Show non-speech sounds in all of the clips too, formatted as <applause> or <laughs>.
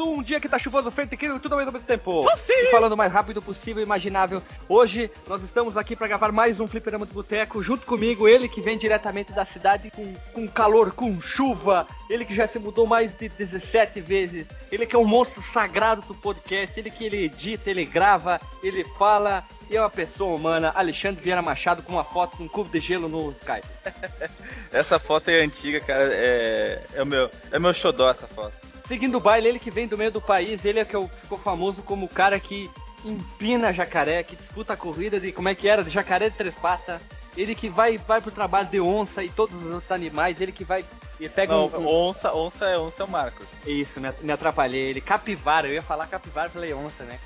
Sul. Um dia que tá chuvoso, feito e tudo ao mesmo tempo. E falando o mais rápido possível, imaginável. Hoje nós estamos aqui para gravar mais um Fliperama do Boteco. Junto comigo, ele que vem diretamente da cidade com, com calor, com chuva. Ele que já se mudou mais de 17 vezes. Ele que é um monstro sagrado do podcast. Ele que ele edita, ele grava, ele fala. E é uma pessoa humana, Alexandre Vieira Machado, com uma foto com um cubo de gelo no Skype. <laughs> Essa foto é antiga, cara. É, é o meu, é meu xodó essa foto. Seguindo o baile, ele que vem do meio do país, ele é que ficou famoso como o cara que empina jacaré, que disputa a corrida de como é que era, de jacaré de três patas. Ele que vai, vai pro trabalho de onça e todos os outros animais, ele que vai e pega Não, um, um- onça, onça é onça é o Marcos. Isso, me, me atrapalhei. Ele capivara, eu ia falar capivara, falei onça, né?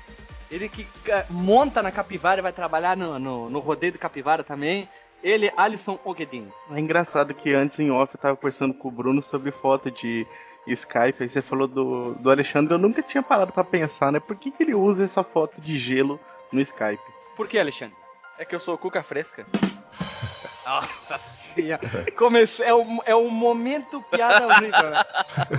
Ele que ca- monta na capivara e vai trabalhar no, no, no rodeio de capivara também. Ele, Alisson Ogedin. É engraçado que antes em off eu tava conversando com o Bruno sobre foto de Skype, aí você falou do, do Alexandre, eu nunca tinha parado pra pensar, né? Por que, que ele usa essa foto de gelo no Skype? Por que, Alexandre? É que eu sou cuca fresca. Nossa senhora. É, o, é o momento piada horrível. né?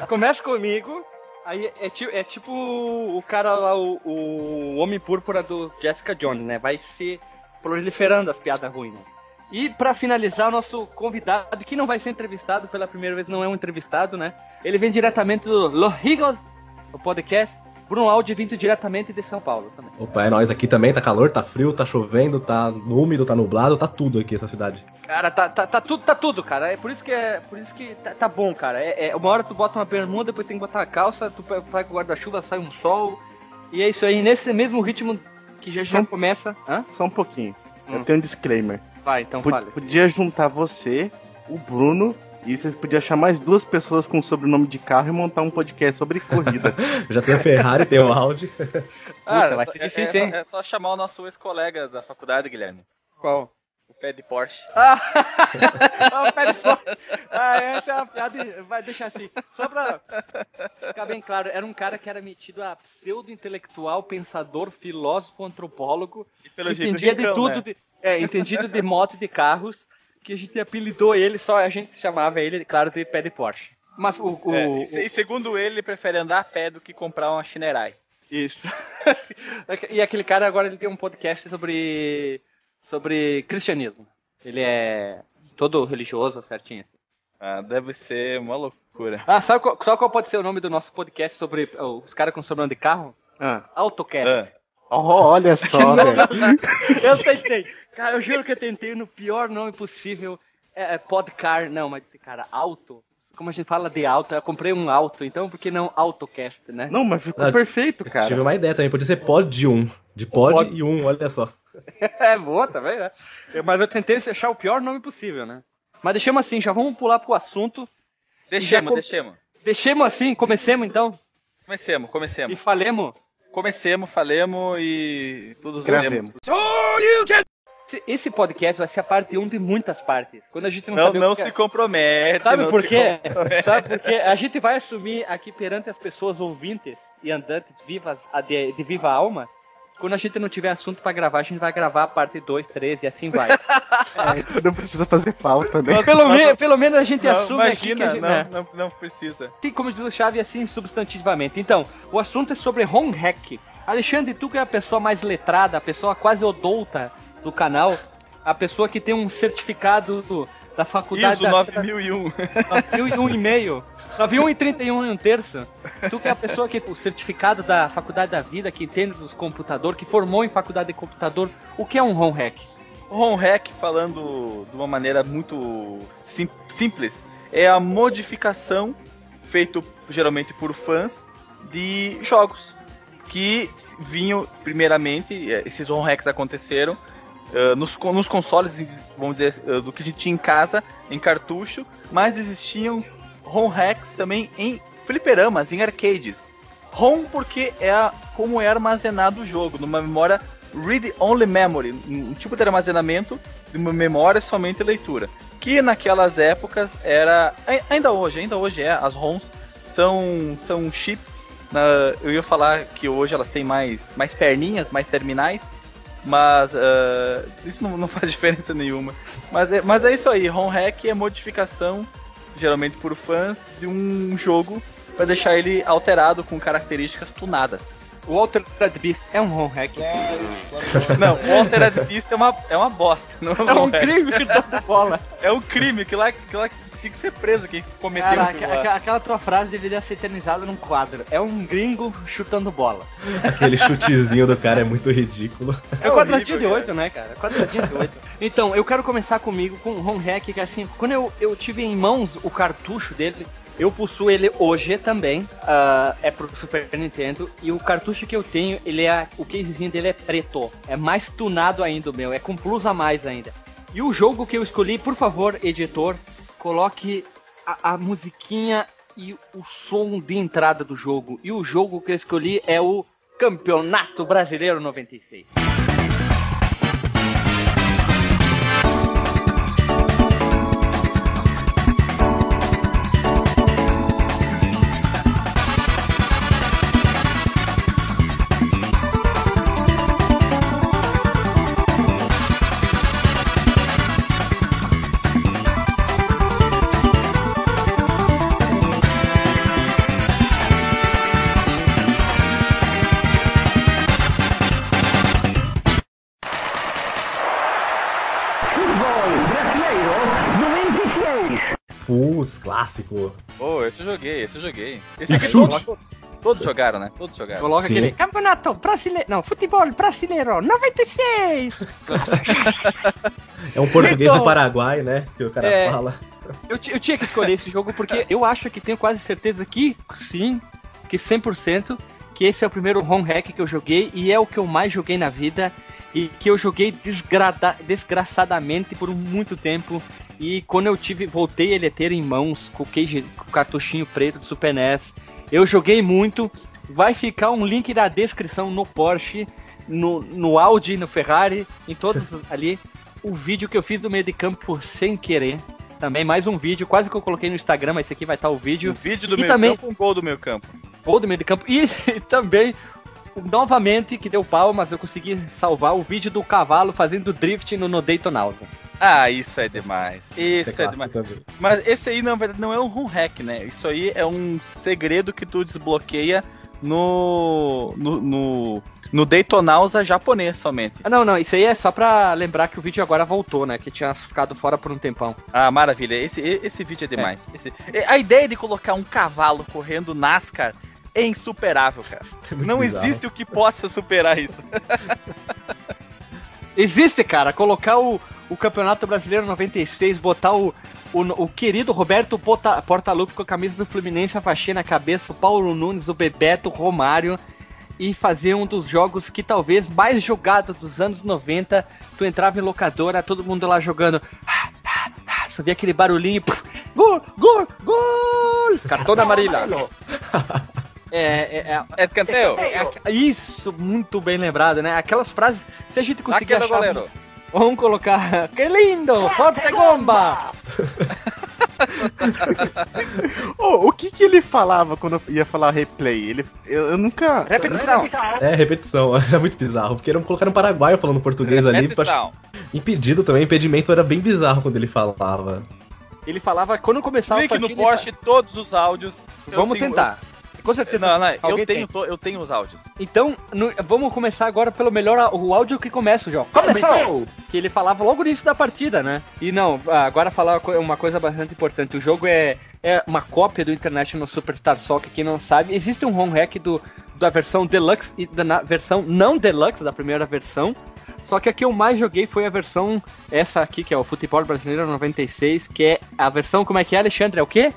Começa comigo, aí é, ti- é tipo o cara lá, o, o Homem Púrpura do Jessica Jones, né? Vai se proliferando as piadas ruins. né? E pra finalizar, o nosso convidado, que não vai ser entrevistado pela primeira vez, não é um entrevistado, né? Ele vem diretamente do Los Higos, o podcast. Bruno Aldi vindo diretamente de São Paulo também. Opa, é nóis aqui também, tá calor, tá frio, tá chovendo, tá úmido, tá nublado, tá tudo aqui essa cidade. Cara, tá, tá, tá tudo, tá tudo, cara. É por isso que é, por isso que tá, tá bom, cara. É, é- uma hora tu bota uma bermuda, depois tem que botar a calça, tu vai com o guarda-chuva, sai um sol. E é isso aí, nesse mesmo ritmo que já já Só- começa. Hã? Só um pouquinho. Hum. Eu tenho um disclaimer. Vai, então Pod- fala. podia juntar você, o Bruno, e vocês podiam achar mais duas pessoas com sobrenome de carro e montar um podcast sobre corrida. <laughs> Já tem a Ferrari, tem o Audi. <laughs> Ah, vai é- ser é- difícil, é, hein? É só chamar o nosso ex-colega da faculdade, Guilherme. Qual? O pé de Porsche. <laughs> Ah, ah, pera só. Ah, essa é uma piada. Vai deixar assim. Só pra ficar bem claro, era um cara que era metido a pseudo-intelectual, pensador, filósofo, antropólogo. E pelo que jeito, entendia de tudo, né? de, é, entendido de moto e de carros, que a gente apelidou ele, só a gente chamava ele, claro, de pé de Porsche. Mas o. o- É, o- e, e segundo ele, ele prefere andar a pé do que comprar uma Shinerai. Isso. <laughs> e aquele cara agora ele tem um podcast sobre. sobre cristianismo. Ele é todo religioso, certinho. assim. Ah, deve ser uma loucura. Ah, sabe qual, sabe qual pode ser o nome do nosso podcast sobre oh, os caras com sobrenome de carro? Ah, Autocast. Ah, oh, olha só, <laughs> velho. eu tentei. Cara, eu juro que eu tentei no pior nome possível. É, é podcar, não, mas, cara, auto. Como a gente fala de auto, eu comprei um auto, então por que não autocast, né? Não, mas ficou Ah, perfeito, Tive cara. uma ideia também, podia ser pod 1. De pod, Pod. e 1, olha só. <laughs> É boa também, né? Mas eu tentei achar o pior nome possível, né? Mas deixemos assim, já vamos pular pro assunto. deixemos, com- deixemos. Deixemos assim, comecemos então. Comecemos, E comecemos. falemos. Comecemos, falemos e tudo Gravemos. Esse- Esse podcast vai ser a parte 1 de muitas partes. Quando a gente não, Não, sabe o não que se é- compromete. Sabe não por quê? Sabe por quê? A gente vai assumir aqui perante as pessoas ouvintes e andantes vivas de, de viva alma. Quando a gente não tiver assunto pra gravar, a gente vai gravar a parte 2, 3 e assim vai. <laughs> Não precisa fazer pauta, né? pelo, me- pelo menos a gente Não, assume aqui que a imagina, gente, não, né? não, não precisa. Assim como diz o Chave, assim substantivamente. Então, o assunto é sobre home hack. Alexandre, tu que é a pessoa mais letrada, a pessoa quase odouta do canal, a pessoa que tem um certificado do- da faculdade ISO da, 9001. 9.001 e meio. 9.001 e 31 e um terço. Tu que é a pessoa que o certificado da faculdade da vida, que entende dos computadores, que formou em faculdade de computador, o que é um home hack? Home hack, falando de uma maneira muito sim- simples, é a modificação feita geralmente por fãs de jogos que vinham primeiramente, eh, esses home hacks aconteceram eh, nos, nos consoles, vamos dizer, eh, do que a gente tinha em casa, em cartucho, mas existiam home hacks também em fliperamas, em arcades. ROM porque é a- como é armazenado o jogo, numa memória read-only memory, um tipo de armazenamento de uma memória somente leitura. Que naquelas épocas era. ai- Ainda hoje, ainda hoje é, as ROMs são, são chips. na- eu ia falar que hoje elas têm mais, mais perninhas, mais terminais, mas ah, isso não, não <laughs> faz diferença nenhuma. Mas é, mas é isso aí, ROM hack é modificação geralmente por fãs, de um jogo para deixar ele alterado com características tunadas. O Altered Beast é um home hack. <laughs> Não, o Altered Beast é uma, é uma bosta. Não é, É um home hack. crime <laughs> que dá bola. É um crime, que lá, que lá tinha que ser preso quem cometeu Cara, lá. aqua- aquela tua frase deveria ser eternizada num quadro. É um gringo chutando bola. <laughs> Aquele chutezinho do cara é muito ridículo. É, É o quadradinho de cara. 8, né, cara? Quadradinho de 8. Então, eu quero começar comigo com um home hack que assim, quando eu, eu tive em mãos o cartucho dele, eu possuo ele hoje também. ah, é pro Super Nintendo. E o cartucho que eu tenho, ele é. O casezinho dele é preto. É mais tunado ainda o meu. É com plus a mais ainda. E o jogo que eu escolhi, por favor, editor, coloque a, a musiquinha e o som de entrada do jogo. E o jogo que eu escolhi é o Campeonato Brasileiro 96. Clássico. Pô, esse eu joguei, esse eu joguei. Esse aqui todos, todos jogaram, né? Todos jogaram. Coloca Sim. aquele Campeonato Brasileiro. Não, Futebol Brasileiro 96! É um português Então- do Paraguai, né? Que o cara É. fala. Eu, eu tinha que escolher esse jogo porque eu acho que tenho quase certeza que sim, que 100%, que esse é o primeiro home hack que eu joguei e é o que eu mais joguei na vida e que eu joguei desgrada- desgraçadamente por muito tempo. E quando eu tive, voltei ele a ter em mãos com o, cage, com o cartuchinho preto do Super NES, eu joguei muito. Vai ficar um link na descrição no Porsche, no, no Audi, no Ferrari, em todos <laughs> ali. O vídeo que eu fiz do meio de campo sem querer. Também mais um vídeo, quase que eu coloquei no Instagram, mas esse aqui vai estar o O vídeo. vídeo do E meu também- campo, um gol do meu campo. Gol do meio campo. E, <laughs> também, novamente, que deu pau, mas eu consegui salvar o vídeo do cavalo fazendo drift no, no Daytonauta. Ah, isso é demais. Isso é, é demais. também. Mas esse aí, na verdade, não é um home hack, né? Isso aí é um segredo que tu desbloqueia no. no. no, no Daytonausa japonês somente. Ah, não, não, isso aí é só pra lembrar que o vídeo agora voltou, né? Que tinha ficado fora por um tempão. Ah, maravilha. Esse, esse vídeo é demais. Esse- a ideia de colocar um cavalo correndo NASCAR é insuperável, cara. <laughs> É não bizarro. existe o que possa superar isso. Existe, cara, colocar o, o Campeonato Brasileiro 96, botar o, o, o querido Roberto Porta- Portaluppi com a camisa do Fluminense, a faixinha na cabeça, o Paulo Nunes, o Bebeto, o Romário, e fazer um dos jogos que talvez mais jogados dos anos 90, tu entrava em locadora, todo mundo lá jogando, ah, tá, tá, só via aquele barulhinho, puf, gol, gol, gol, cartão amarelo. É, é, é, É é- isso, muito bem lembrado, né? Aquelas frases, se a gente conseguir Saque do achar... goleiro. Vamos colocar. Que lindo! Forte gomba! Ô, o que que ele falava quando eu ia falar replay? Ele, eu, eu nunca. Repetição. É, repetição. <laughs> Era muito bizarro. Porque eram colocaram um paraguaio falando português ali. Repetição. Impedido também. Impedimento era bem bizarro quando ele falava. Ele falava quando começava Link a no partida, Porsche todos os áudios. Vamos tenho- tentar. Com certeza. Não, não, eu tenho, tem. eu tenho os áudios. Então, no- vamos começar agora pelo melhor o áudio que começa o jogo. Começou! Que ele falava logo no início da partida, né? E não, agora falar uma co- uma coisa bastante importante. O jogo é, é uma cópia do International Superstar Soccer, quem não sabe. Existe um home hack do, da versão Deluxe e da na- versão não Deluxe, da primeira versão. Só que a que eu mais joguei foi a versão, essa aqui, que é o Futebol Brasileiro 96, que é a versão, como é que é, Alexandre? É o quê?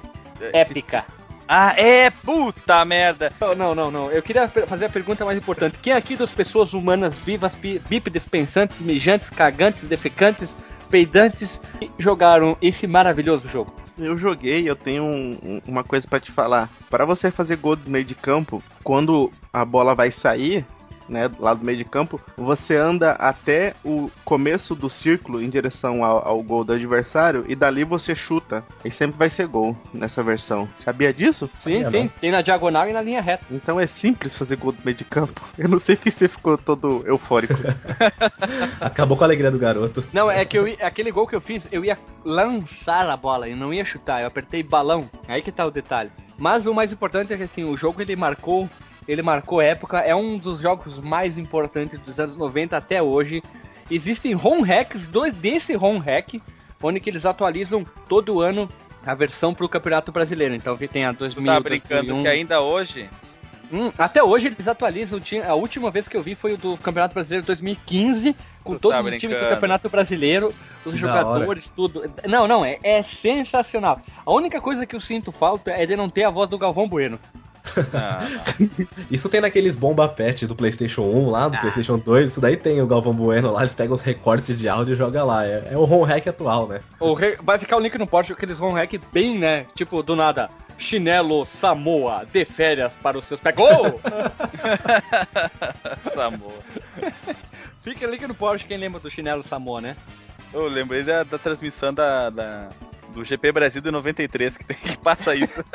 Épica. Ah, é puta merda. Não, não, não. Eu queria fazer a pergunta mais importante. Quem aqui das pessoas humanas vivas, bípedes, pensantes, mijantes, cagantes, defecantes, peidantes, jogaram esse maravilhoso jogo? Eu joguei, eu tenho um- um- uma coisa pra te falar. Para você fazer gol do meio de campo, quando a bola vai sair, né, do lado do meio de campo, você anda até o começo do círculo em direção ao, ao gol do adversário e dali você chuta. E sempre vai ser gol nessa versão. Sabia disso? Sim, sim. não. Tem na diagonal e na linha reta. Então é simples fazer gol do meio de campo. <laughs> Eu não sei porque você ficou todo eufórico. <laughs> Acabou com a alegria do garoto. Não, é que eu, aquele gol que eu fiz, eu ia lançar a bola, eu não ia chutar, eu apertei balão. Aí que tá o detalhe. Mas o mais importante é que assim, o jogo ele marcou, ele marcou época, é um dos jogos mais importantes dos anos 90 até hoje. Existem ROM hacks do, desse ROM hack, onde que eles atualizam todo ano a versão pro Campeonato Brasileiro. Então tem a 2000, Tá brincando 2001. que ainda hoje. Hum, até hoje eles atualizam. Tinha, a última vez que eu vi foi o do Campeonato Brasileiro 2015, com Tu todos tá os times do. Campeonato Brasileiro, os Que jogadores, tudo. Não, não, é, é sensacional. A única coisa que eu sinto falta é de não ter a voz do Galvão Bueno. Ah. Isso tem naqueles bomba pet do PlayStation 1 lá, do PlayStation 2. Isso daí tem o Galvão Bueno lá, eles pegam os recortes de áudio e jogam lá. É, é o home hack atual, né? O re- Vai ficar o link no post, aqueles vão hack bem, né? Tipo, do nada. Chinelo Samoa, de férias para os seus pés. Gol! <laughs> Samoa. Fica o link no post, quem lembra do Chinelo Samoa, né? Eu lembrei da, da transmissão da, da- do GP Brasil de 93, que, tem, que passa isso. <laughs>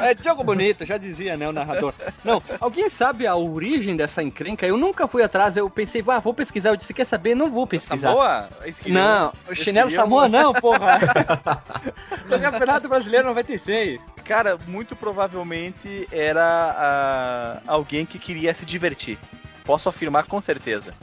É, é jogo bonito, já dizia, né, o narrador. Não, alguém sabe a origem dessa encrenca? Eu nunca fui atrás, eu pensei, ah, vou pesquisar. Eu disse, quer saber? Não vou pesquisar. Samoa? Não, o chinelo queriam- Samoa não, porra. <laughs> Do Campeonato Brasileiro 96. Cara, muito provavelmente era ah, alguém que queria se divertir. Posso afirmar com certeza.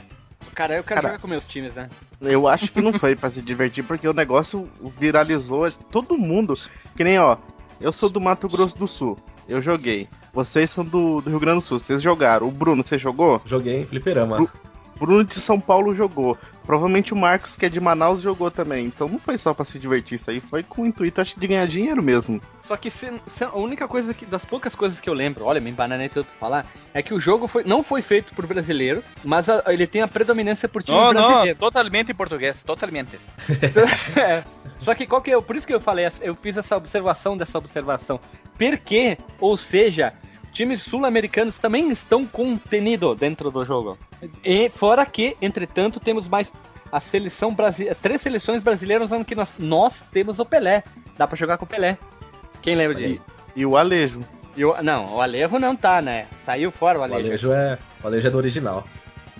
Cara, eu quero Cara. jogar com meus times, né? Eu acho que não foi pra se divertir, porque o negócio viralizou. Todo mundo. Que nem, ó, eu sou do Mato Grosso do Sul. Eu joguei. Vocês são do, do Rio Grande do Sul. Vocês jogaram. O Bruno, você jogou? Joguei em fliperama. Bru- Bruno de São Paulo jogou. Provavelmente o Marcos, que é de Manaus, jogou também. Então não foi só pra se divertir. Isso aí foi com o intuito, acho, de ganhar dinheiro mesmo. Só que se- se- a única coisa que, das poucas coisas que eu lembro, olha, me embananei tanto pra falar, é que o jogo foi, não foi feito por brasileiros, mas a- ele tem a predominância por time Não, não, brasileiro. totalmente em português, totalmente. <laughs> É. Só que qual que é, por isso que eu falei, eu fiz essa observação dessa observação. Porque, ou seja, times sul-americanos também estão contenidos dentro do jogo. E fora que, entretanto, temos mais a seleção brasileira, três seleções brasileiras onde que nós, nós temos o Pelé. Dá pra jogar com o Pelé. Quem lembra disso? E o Alejo. E o- não, o Alejo não tá, né? Saiu fora o O Alejo. Alejo é, o Alejo é do original.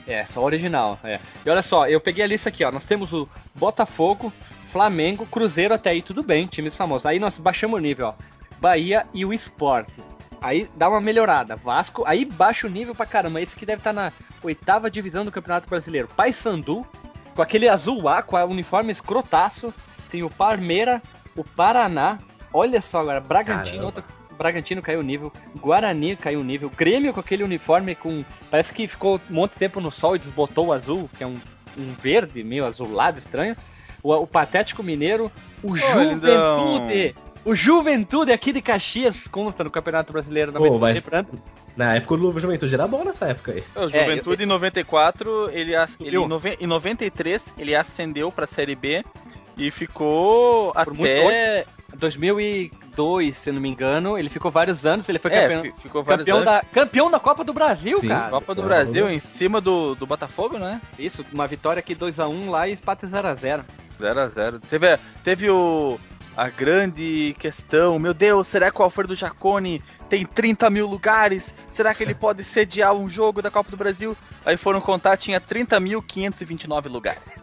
É, só o original, é. E olha só, eu peguei a lista aqui, ó. Nós temos o Botafogo, Flamengo, Cruzeiro até aí, tudo bem, times famosos. Aí nós baixamos o nível, ó. Bahia e o Esporte. Aí dá uma melhorada. Vasco, aí baixa o nível pra caramba. Esse que deve estar na oitava divisão do Campeonato Brasileiro. Paysandu, com aquele azul lá, com o uniforme escrotaço. Tem o Parmeira, o Paraná. Olha só agora, Bragantino, outro Bragantino caiu o nível, Guarani caiu o nível, Grêmio com aquele uniforme com. Parece que ficou um monte de tempo no sol e desbotou o azul, que é um, um verde meio azulado estranho. O, o Patético Mineiro, o Juventude. O Juventude aqui de Caxias consta no Campeonato Brasileiro da Pô, mas- Na época o Juventude era bom nessa época aí. O Juventude em 94, ele, as- ele em, nove- em 93, ele ascendeu pra Série B e ficou Por até. 2002, se não me engano, ele ficou vários anos, ele foi É, campeão, fi- ficou vários campeão, anos. da, campeão da Copa do Brasil, Sim. cara. Copa do É, Brasil em cima do, do Botafogo, né? Isso, uma vitória aqui 2x1 lá e empate 0x0. 0x0. Teve, teve o, a grande questão: meu Deus, será que o Alfredo Jaconi tem 30 mil lugares? Será que ele pode sediar um jogo da Copa do Brasil? Aí foram contar, tinha 30.529 lugares.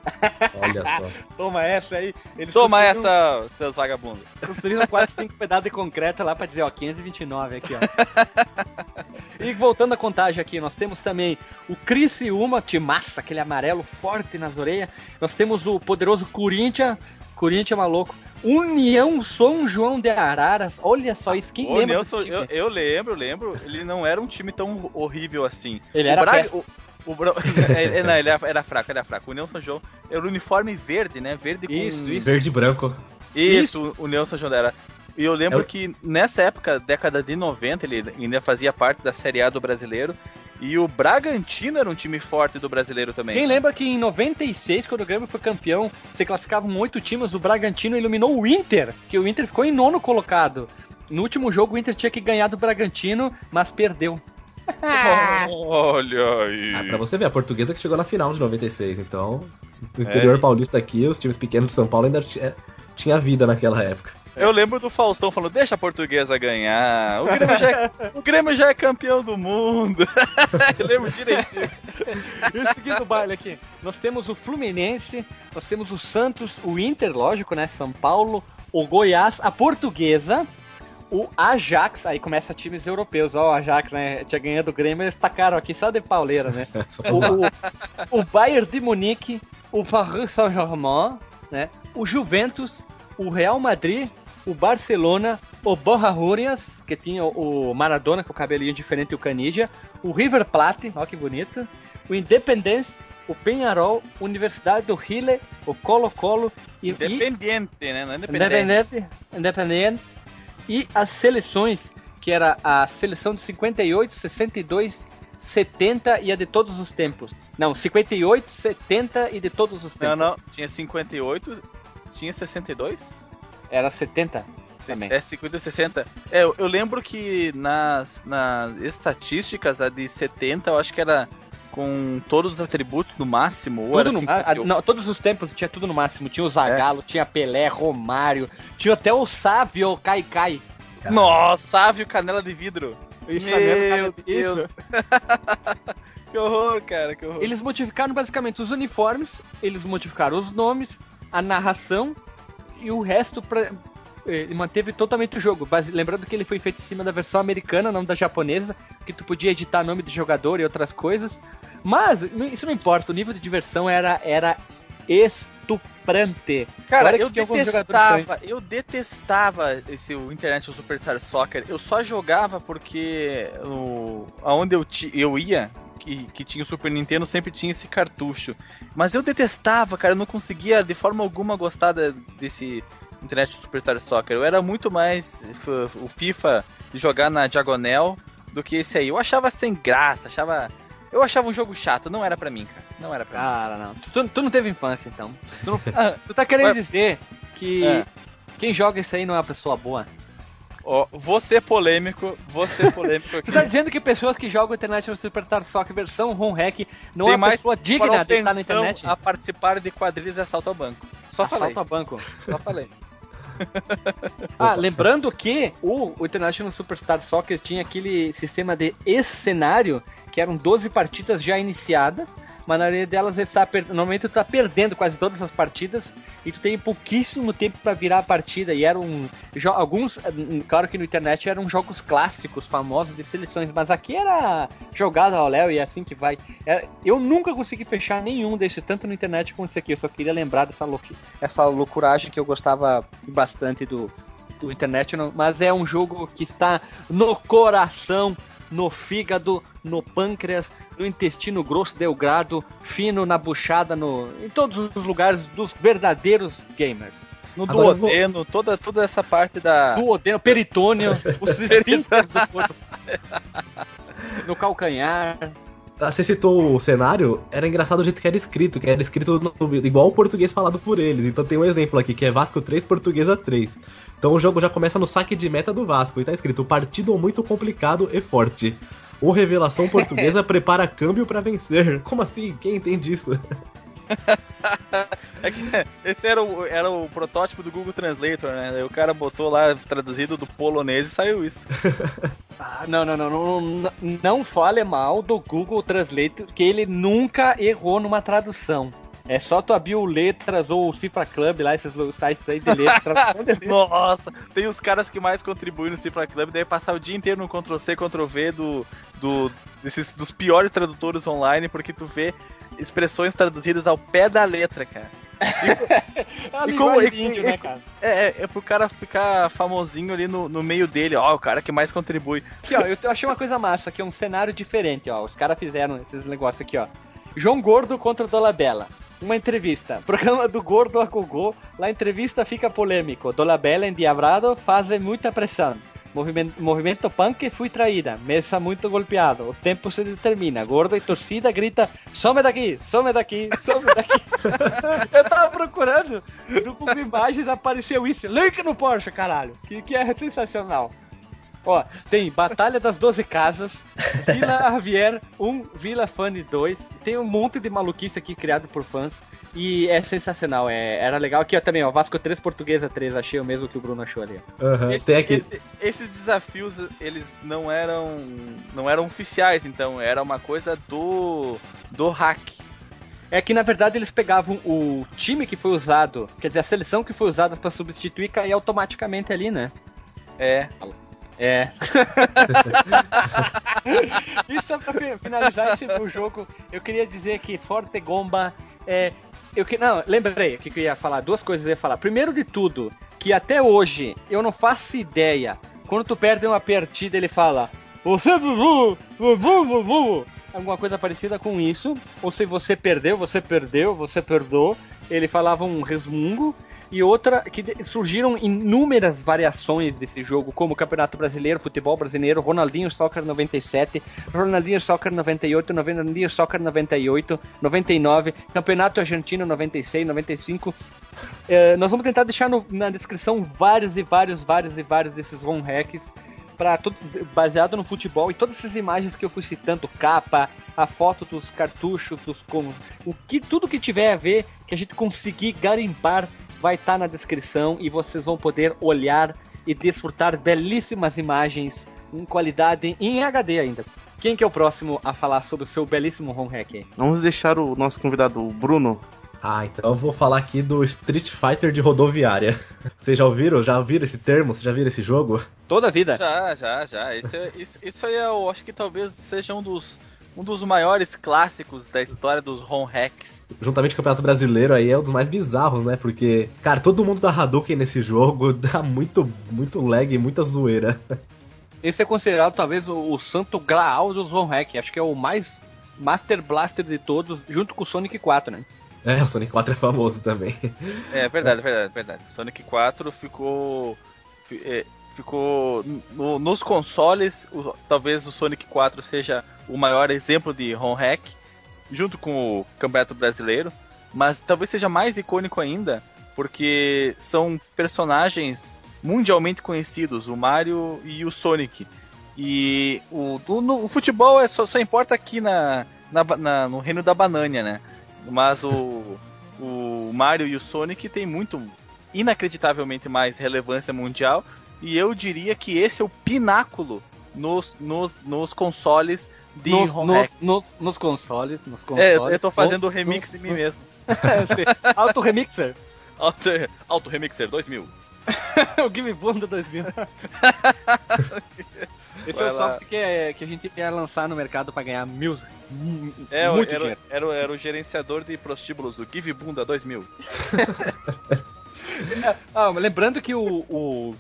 Olha só. <laughs> Toma essa aí. Eles Toma essa, seus vagabundos. Construíram 4, 5 pedaços de concreto lá pra dizer, ó, 529 aqui, ó. e voltando a contagem aqui, nós temos também o Criciúma, timaça, aquele amarelo forte nas orelhas. Nós temos o poderoso Corinthians, Corinthians maluco. União São João de Araras, olha só isso, quem O lembra Nelson, desse time? eu, eu lembro, lembro, ele não era um time tão horrível assim. Ele o era Braga, o, o Bra- <laughs> é, é, não, ele era, era fraco, era fraco. O Nelson João era o uniforme verde, né? Verde com Isso, isso. Verde e branco. Isso, o Nelson João era. E eu lembro É o- que nessa época, década de 90, ele ainda fazia parte da Série A do brasileiro. E o Bragantino era um time forte do brasileiro também. Quem lembra que em 96, quando o Grêmio foi campeão, se classificavam oito times, o Bragantino eliminou o Inter, que o Inter ficou em nono colocado. No último jogo, o Inter tinha que ganhar do Bragantino, mas perdeu. Olha aí. Ah, pra você ver, a portuguesa que chegou na final de 96, então. No interior É. paulista aqui, os times pequenos de São Paulo ainda tinha, tinha vida naquela época. Eu lembro do Faustão falando, deixa a portuguesa ganhar. O Grêmio já é, <laughs> o Grêmio já é campeão do mundo. <laughs> Eu lembro direitinho. <laughs> E o seguinte do baile aqui, nós temos o Fluminense, nós temos o Santos, o Inter, lógico, né? São Paulo, o Goiás, a Portuguesa, o Ajax, aí começa times europeus, ó, o Ajax, né? Tinha ganhado o Grêmio, eles tacaram aqui só de pauleira, né? Zoar. o, o Bayern de Munique, o Paris Saint-Germain, né? O Juventus, o Real Madrid, o Barcelona, o Borja Juniors, que tinha o Maradona com o cabelinho diferente e o Canidia, o River Plate, ó que bonito, o Independence, o Penharol, Universidade do Chile, o Colo-Colo e, e Independiente, né? Não é independente. Independente, Independente e as seleções, que era a seleção de 58, 62, 70 e a de todos os tempos. Não, 58, 70 e de todos os tempos. Não, não. Tinha 58, tinha 62? Era 70 também. É 50 60. É, eu, eu lembro que nas, nas estatísticas, a de 70, eu acho que era com todos os atributos no máximo. Ou era no, 58. ah, não, todos os tempos tinha tudo no máximo. Tinha o Zagallo, tinha Pelé, Romário, tinha até o Sávio Kaikai. Nossa, Sávio Canela de Vidro. Isso Meu Deus. <laughs> que horror, cara, que horror. Eles modificaram basicamente os uniformes, eles modificaram os nomes, a narração e o resto pra, ele manteve totalmente o jogo. Base- lembrando que ele foi feito em cima da versão americana, não da japonesa, que tu podia editar nome de jogador e outras coisas. Mas isso não importa, o nível de diversão era, era estuprante. Cara, eu detestava, eu detestava esse o Internet Superstar Soccer. Eu só jogava porque o, aonde eu, eu ia, que, que tinha o Super Nintendo, sempre tinha esse cartucho. Mas eu detestava, cara, eu não conseguia de forma alguma gostar desse Internet Superstar Soccer. Eu era muito mais o FIFA de jogar na Diagonal do que esse aí. Eu achava sem graça, achava. Eu achava um jogo chato, não era pra mim, cara. Não era pra mim. Cara, não. Tu, tu não teve infância, então. Tu, não- <laughs> Ah, tu tá querendo Mas- dizer que É. quem joga isso aí não é uma pessoa boa? Ó, vou ser polêmico, vou ser polêmico aqui. Tu tá dizendo que pessoas que jogam internet no Superstar Soccer versão home hack não Tem é uma mais pessoa digna de estar na internet? a participar de quadrilhas e assalto ao banco. Só falei, Assalto a banco. só falei. <laughs> Ah, lembrando que o, o International Superstar Soccer tinha aquele sistema de escenário, que eram 12 partidas já iniciadas, mas na maioria delas ele tá per... normalmente tu tá perdendo quase todas as partidas e tu tem pouquíssimo tempo para virar a partida e eram jo- alguns, hum, claro que no internet eram jogos clássicos, famosos de seleções, mas aqui era jogado ao Léo e é assim que vai. Era- eu nunca consegui fechar nenhum desse, tanto no internet quanto esse aqui, eu só queria lembrar dessa, loucu- essa loucuragem que eu gostava bastante do, do internet, mas é um jogo que está no coração, no fígado, no pâncreas, no intestino grosso, delgado, fino, na buchada, no, em todos os lugares dos verdadeiros gamers. No Agora eu vou- duodeno, toda, toda essa parte da. Duodeno, peritônio, <laughs> os esfíncteres do corpo. No calcanhar. Ah, Você citou o cenário, era engraçado o jeito que era escrito, que era escrito no- igual o português falado por eles. Então tem um exemplo aqui, que é Vasco 3, Portuguesa 3. Então o jogo já começa no saque de meta do Vasco, e tá escrito partido muito complicado e forte. O Revelação Portuguesa <laughs> prepara câmbio pra vencer. Como assim? Quem entende isso? <laughs> É que esse era o, era o protótipo do Google Translator, né? Aí o cara botou lá traduzido do polonês e saiu isso. <laughs> Ah, não, não, não, não, não, fale mal do Google Translate, que ele nunca errou numa tradução. É só tu abrir o Letras ou o Cifra Club lá, esses sites aí de letras. tradução de letras. Nossa, tem os caras que mais contribuem no Cifra Club, daí passar o dia inteiro no Ctrl-C, Ctrl-V do, do, desses, dos piores tradutores online, porque tu vê expressões traduzidas ao pé da letra, cara. <laughs> É E como- linguagem e- de índio, e- né, cara? É, é, é pro cara ficar famosinho ali no, no meio dele, ó, o cara que mais contribui. Aqui, ó, eu achei uma coisa massa, que é um cenário diferente, ó. Os caras fizeram esses negócios aqui, ó. João Gordo contra Dolabella. Uma entrevista. <laughs> Programa do Gordo a Gogô. La entrevista fica polêmico. Dolabella endiabrado faz muita pressão. Movimento, movimento punk, fui traída. Mesa muito golpeado. O tempo se determina. Gordo e torcida grita: some daqui, some daqui, some daqui. <laughs> Eu tava procurando. No Google Imagens apareceu isso. Link no Porsche, caralho. Que, que é sensacional. Ó, tem Batalha das Doze Casas, Vila <laughs> Javier 1, Vila Funny 2. Tem um monte de maluquice aqui criado por fãs. E é sensacional, é, era legal. Aqui ó, também, ó, Vasco 3, Portuguesa 3, achei o mesmo que o Bruno achou ali. Aham, Esse- tem aqui. esse- esses desafios, eles não eram não eram oficiais, então era uma coisa do do hack. É que na verdade eles pegavam o time que foi usado, quer dizer, a seleção que foi usada pra substituir caía automaticamente ali, né? É. É. <laughs> e só pra fi- finalizar esse o jogo, eu queria dizer que Forte Gomba é. Eu que, não, lembrei que eu ia falar, duas coisas eu ia falar. Primeiro de tudo, que até hoje eu não faço ideia. Quando tu perde uma partida, ele fala. Você vuvu, vuvu, vuvu", Alguma coisa parecida com isso. Ou se você perdeu, você perdeu, você perdoou. Ele falava um resmungo. E outra que surgiram inúmeras variações desse jogo, como Campeonato Brasileiro, Futebol Brasileiro, Ronaldinho Soccer 97, Ronaldinho Soccer 98, Ronaldinho Soccer 98, 99, Campeonato Argentino 96, 95. É, nós vamos tentar deixar no- na descrição vários e vários, vários e vários desses ROM hacks para baseado no futebol e todas essas imagens que eu fui citando, capa, a foto dos cartuchos, dos como, o que tudo que tiver a ver que a gente conseguir garimpar vai estar na descrição e vocês vão poder olhar e desfrutar belíssimas imagens em qualidade em HD ainda. Quem que é o próximo a falar sobre o seu belíssimo home hack? Vamos deixar o nosso convidado, o Bruno. Ah, então eu vou falar aqui do Street Fighter de rodoviária. <laughs> Vocês já ouviram? Já ouviram esse termo? Vocês já viram esse jogo? Toda a vida. Já, já, já. Isso, é- isso, isso aí eu acho que talvez seja um dos um dos maiores clássicos da história dos ROM hacks. Juntamente com o Campeonato Brasileiro aí é um dos mais bizarros, né? Porque, cara, todo mundo dá Hadouken nesse jogo, <laughs> dá muito, muito lag e muita zoeira. Esse é considerado talvez o, o santo graal dos home hack. Acho que é o mais Master Blaster de todos, junto com o Sonic 4, né? É, o Sonic 4 é famoso também. É verdade, verdade, verdade. Sonic 4 ficou. Fi- ficou. no- nos consoles, o- talvez o Sonic 4 seja o maior exemplo de ROM hack, junto com o Campeonato Brasileiro. Mas talvez seja mais icônico ainda, porque são personagens mundialmente conhecidos, o Mario e o Sonic. E o, o, no- o futebol é só, só importa aqui na, na, na- no reino da banânia, né? Mas o, o Mario e o Sonic têm muito, inacreditavelmente mais relevância mundial. E eu diria que esse é o pináculo nos, nos, nos consoles de nos, home nos, nos, nos consoles, nos É, consoles. eu tô fazendo o remix de mim mesmo. <laughs> nos- Auto Remixer. Auto, Auto Remixer 2000. <laughs> o Give Bunda 2000. <laughs> Esse Vai é o lá. software que, é- que a gente quer lançar no mercado pra ganhar mil. É, muito era, dinheiro. era, era o gerenciador de prostíbulos do Give Bunda 2000. Ah, lembrando que o, o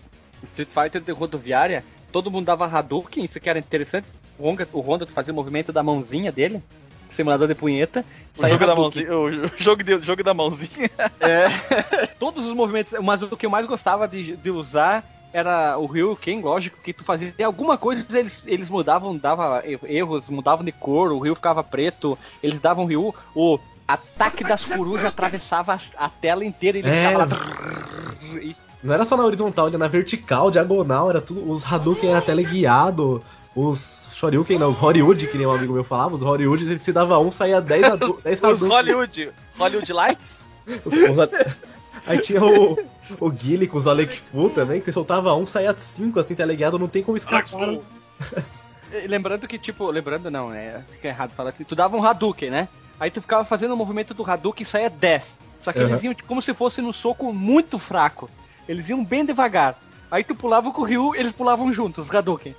Street Fighter de rodoviária, todo mundo dava Hadouken, isso que era interessante. O Honda, o Honda fazia o movimento da mãozinha dele, simulador de punheta. O jogo da, mãozinha, o jogo, de, jogo da mãozinha. É, todos os movimentos, mas o que eu mais gostava de, de usar era o Ryu Ken, lógico, que tu fazia alguma coisa, eles, eles mudavam, dava erros, mudavam de cor, o Ryu ficava preto, eles davam Ryu, o ataque das corujas atravessava a, a tela inteira e ele É. ficava lá. Isso. Não era só na horizontal, era na vertical, diagonal, era tudo. Os Hadouken era teleguiado, os Shoryuken, não, os Horyuji, que nem um amigo meu falava, os Horyuji, ele se dava um, saía 10 <laughs> Hadouken. 10 Os. Hollywood, Hollywood Lights. <laughs> Os- os- Aí tinha o, o Guile com os Alec Fu também, que você soltava um, saía 5, assim, teleguiado, não tem como escapar. Lembrando que, tipo, lembrando não, né? Fica errado falar assim. Tu dava um Hadouken, né? Aí tu ficava fazendo o movimento do Hadouken e saía 10. Só que Uhum. eles iam como se fosse no soco muito fraco. Eles iam bem devagar. Aí tu pulava com o Ryu, eles pulavam juntos, os Hadouken.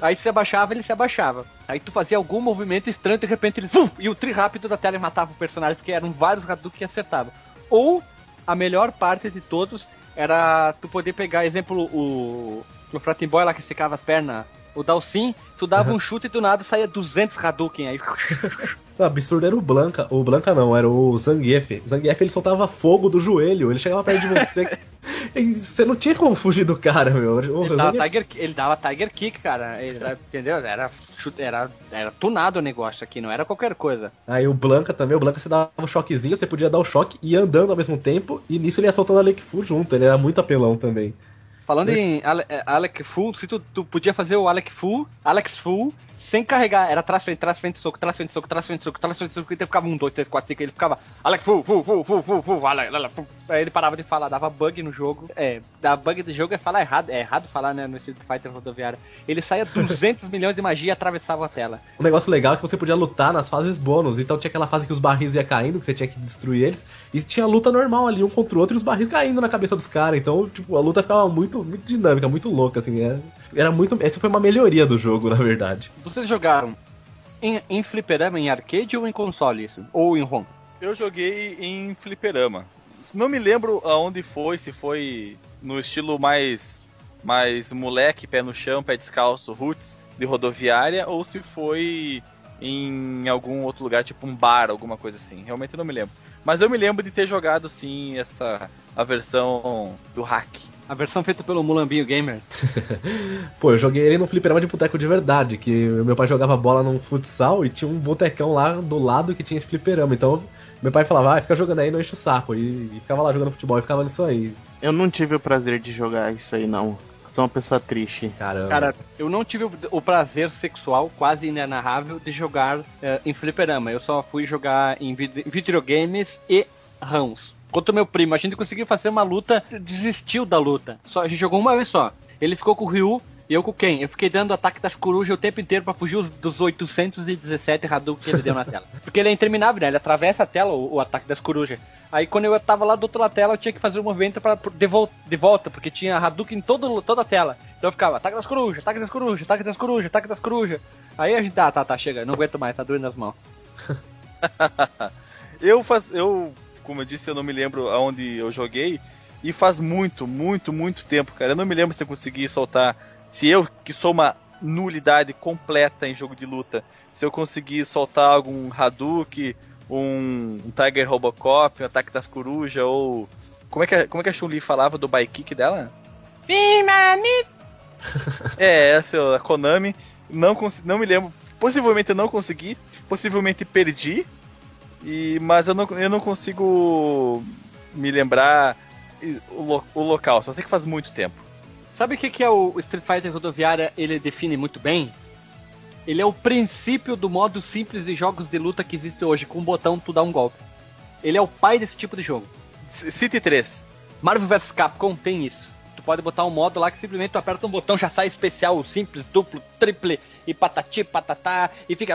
Aí se abaixava, ele se abaixava. Aí tu fazia algum movimento estranho, de repente eles. E o tri rápido da tela matava o personagem, porque eram vários Hadouken que acertavam. Ou, a melhor parte de todos era tu poder pegar, exemplo, o. O Fratin Boy lá que esticava as pernas, o Dalsin, tu dava <laughs> um chute e do nada saía 200 Hadouken aí. O absurdo era o Blanca. O Blanca não, era o Zangief. O Zangief ele soltava fogo do joelho, ele chegava perto de você. <laughs> você não tinha como fugir do cara, meu. Ele dava, Tiger, ele dava Tiger Kick, cara. Ele, dava- entendeu? Era, era, era tunado o negócio aqui, não era qualquer coisa. Aí o Blanca também, o Blanca você dava um choquezinho, você podia dar o choque e ir andando ao mesmo tempo, e nisso ele ia soltando a Lake Fu junto, ele era muito apelão também. Falando Esse- em Ale, é, Alec Full, se tu, tu podia fazer o Alec Full, Alex Full, sem carregar, era trás, frente, trás, frente, soco, trás, frente, soco, trás, frente, soco, trás, frente, soco, ele ficava um, dois, três, quatro, cinco, ele ficava Full, Full, Full, Full, Full, Alec, Alec, Full. Aí ele parava de falar, dava bug no jogo. É, dar bug do jogo é falar errado, é errado falar, né, no Street Fighter rodoviário. Ele saía 200 <laughs> milhões de magia e atravessava a tela. Um negócio legal é que você podia lutar nas fases bônus. Então tinha aquela fase que os barris iam caindo, que você tinha que destruir eles. E tinha luta normal ali, um contra o outro, e os barris caindo na cabeça dos caras. Então, tipo, a luta ficava muito, muito dinâmica, muito louca, assim. é- Era muito. Essa foi uma melhoria do jogo, na verdade. Vocês jogaram em, em fliperama, em arcade ou em console isso? Ou em ROM? Eu joguei em fliperama. Não me lembro aonde foi, se foi no estilo mais mais moleque, pé no chão, pé descalço, roots de rodoviária, ou se foi em algum outro lugar, tipo um bar, alguma coisa assim. Realmente não me lembro. Mas eu me lembro de ter jogado sim essa a versão do hack. A versão feita pelo Mulambinho Gamer. <laughs> Pô, eu joguei ele no fliperama de boteco de verdade, que meu pai jogava bola num futsal e tinha um botecão lá do lado que tinha esse fliperama. Então, meu pai falava, ah, fica jogando aí, não enche o saco. E, e ficava lá jogando futebol e ficava nisso aí. Eu não tive o prazer de jogar isso aí, não. Sou uma pessoa triste. Caramba. Cara, eu não tive o, prazer sexual quase inenarrável de jogar eh, em fliperama. Eu só fui jogar em vid- videogames e rãos. Quanto ao meu primo, a gente conseguiu fazer uma luta, desistiu da luta. Só, a gente jogou uma vez só. Ele ficou com o Ryu e eu com quem? Eu fiquei dando ataque das corujas o tempo inteiro pra fugir os- dos 817 Hadouken que ele deu na <laughs> tela. Porque ele é interminável, né? Ele atravessa a tela, o, o ataque das corujas. Aí quando eu tava lá do outro lado da tela, eu tinha que fazer um movimento pra, de, vol- de volta, porque tinha Hadouken em todo, toda a tela. Então eu ficava, ataque das corujas, ataque das corujas, ataque das corujas, ataque das corujas. Aí a gente, tá, tá, tá, chega, não aguento mais, tá doendo as mãos. <laughs> Eu faz, eu, como eu disse, eu não me lembro aonde eu joguei e faz muito, muito, muito tempo, cara. Eu não me lembro se eu consegui soltar, se eu que sou uma nulidade completa em jogo de luta, se eu consegui soltar algum Hadouken, um, um Tiger Robocop, um ataque das corujas ou como é que a- como é que a Chun-Li falava do bike kick dela? <laughs> É, essa é a Konami. Não, não me lembro. Possivelmente eu não consegui. Possivelmente perdi. E, mas eu não, eu não consigo me lembrar o, o local. Só sei que faz muito tempo. Sabe o que, que é o Street Fighter Rodoviária? Ele define muito bem. Ele é o princípio do modo simples de jogos de luta que existe hoje. Com um botão tu dá um golpe. Ele é o pai desse tipo de jogo. City 3. Marvel vs Capcom tem isso. Tu pode botar um modo lá que simplesmente tu aperta um botão, já sai especial, simples, duplo, triple, e patati, patatá, e fica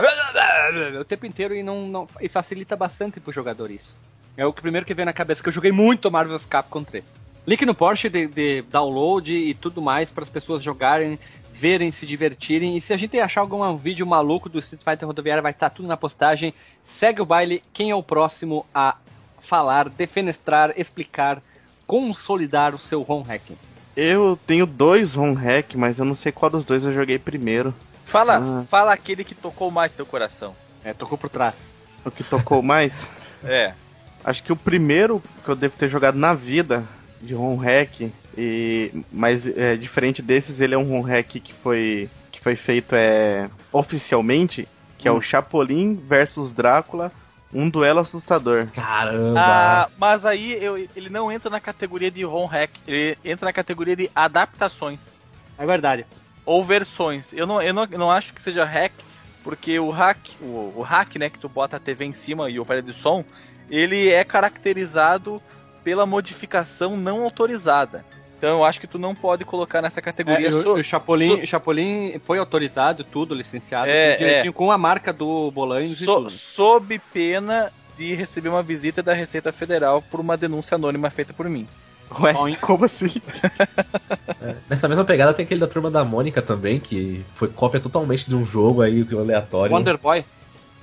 o tempo inteiro e não, não e facilita bastante pro jogador isso. É o primeiro que vem na cabeça, que eu joguei muito Marvel vs Capcom 3. Link no Porsche de, de download e tudo mais para as pessoas jogarem, verem, se divertirem. E se a gente achar algum vídeo maluco do Street Fighter Rodoviária, vai estar tudo na postagem. Segue o baile. Quem é o próximo a falar, defenestrar, explicar, consolidar o seu home hacking? Eu tenho dois home hack, mas eu não sei qual dos dois eu joguei primeiro. Fala, Ah. fala aquele que tocou mais teu coração. É, tocou por trás. O que tocou mais? <laughs> É. Acho que o primeiro que eu devo ter jogado na vida de home hack, e, mas é, diferente desses, ele é um home hack que foi, que foi feito é, oficialmente, que é o Chapolin versus Drácula, um duelo assustador. Caramba. Ah, mas aí eu- ele não entra na categoria de ROM hack. Ele entra na categoria de adaptações. É verdade. Ou versões. Eu não, eu não, eu não acho que seja hack, porque o hack, o, o hack, né, que tu bota a TV em cima e o aparelho de som, ele é caracterizado pela modificação não autorizada. Então eu acho que tu não pode colocar nessa categoria. É, o, so- o Chapolin, so- Chapolin foi autorizado, tudo licenciado, É, tudo direitinho, com a marca do Bolanhos e so- tudo. sob pena de receber uma visita da Receita Federal por uma denúncia anônima feita por mim. Ué, Bom, hein? como assim? <laughs> Nessa mesma pegada tem aquele da turma da Mônica também, que foi cópia totalmente de um jogo aí aleatório. Wonder Boy.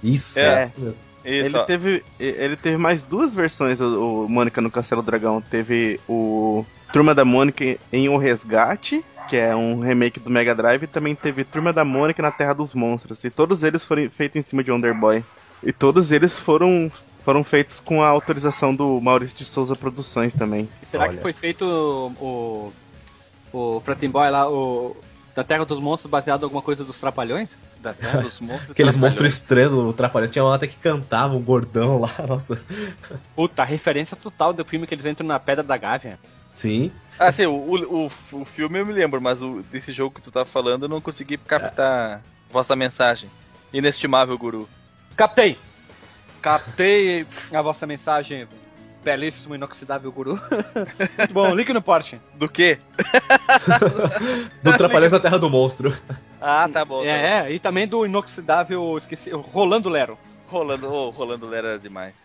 Isso, É. é. isso mesmo. Isso, Ele ó. teve, ele teve mais duas versões, o, o Mônica no Castelo Dragão. Teve o Turma da Mônica em O Resgate, que é um remake do Mega Drive, e também teve Turma da Mônica na Terra dos Monstros. E todos eles foram feitos em cima de Wonder Boy. E todos eles foram, foram feitos com a autorização do Maurício de Souza Produções também. E será Olha. que foi feito o, o, o Pretem Boy lá, o da Terra dos Monstros, baseado em alguma coisa dos Trapalhões? da Terra <laughs> dos Monstros. Aqueles monstros estranhos, trapalhões. Tinha um até que cantava, um gordão lá, <laughs> nossa. Puta, a referência total do filme que eles entram na Pedra da Gávea. Sim. Ah, sim, o, o, o, o filme eu me lembro, mas o, desse jogo que tu tá falando eu não consegui captar vossa mensagem. Inestimável, guru. Captei! Captei a vossa mensagem, belíssimo, inoxidável guru. Muito bom, link no Porsche. Do quê? Do Trapalhões na Terra do Monstro. Ah, tá bom. tá bom. É, e também do inoxidável, esqueci, Rolando Lero. Rolando, oh, Rolando Lera era demais.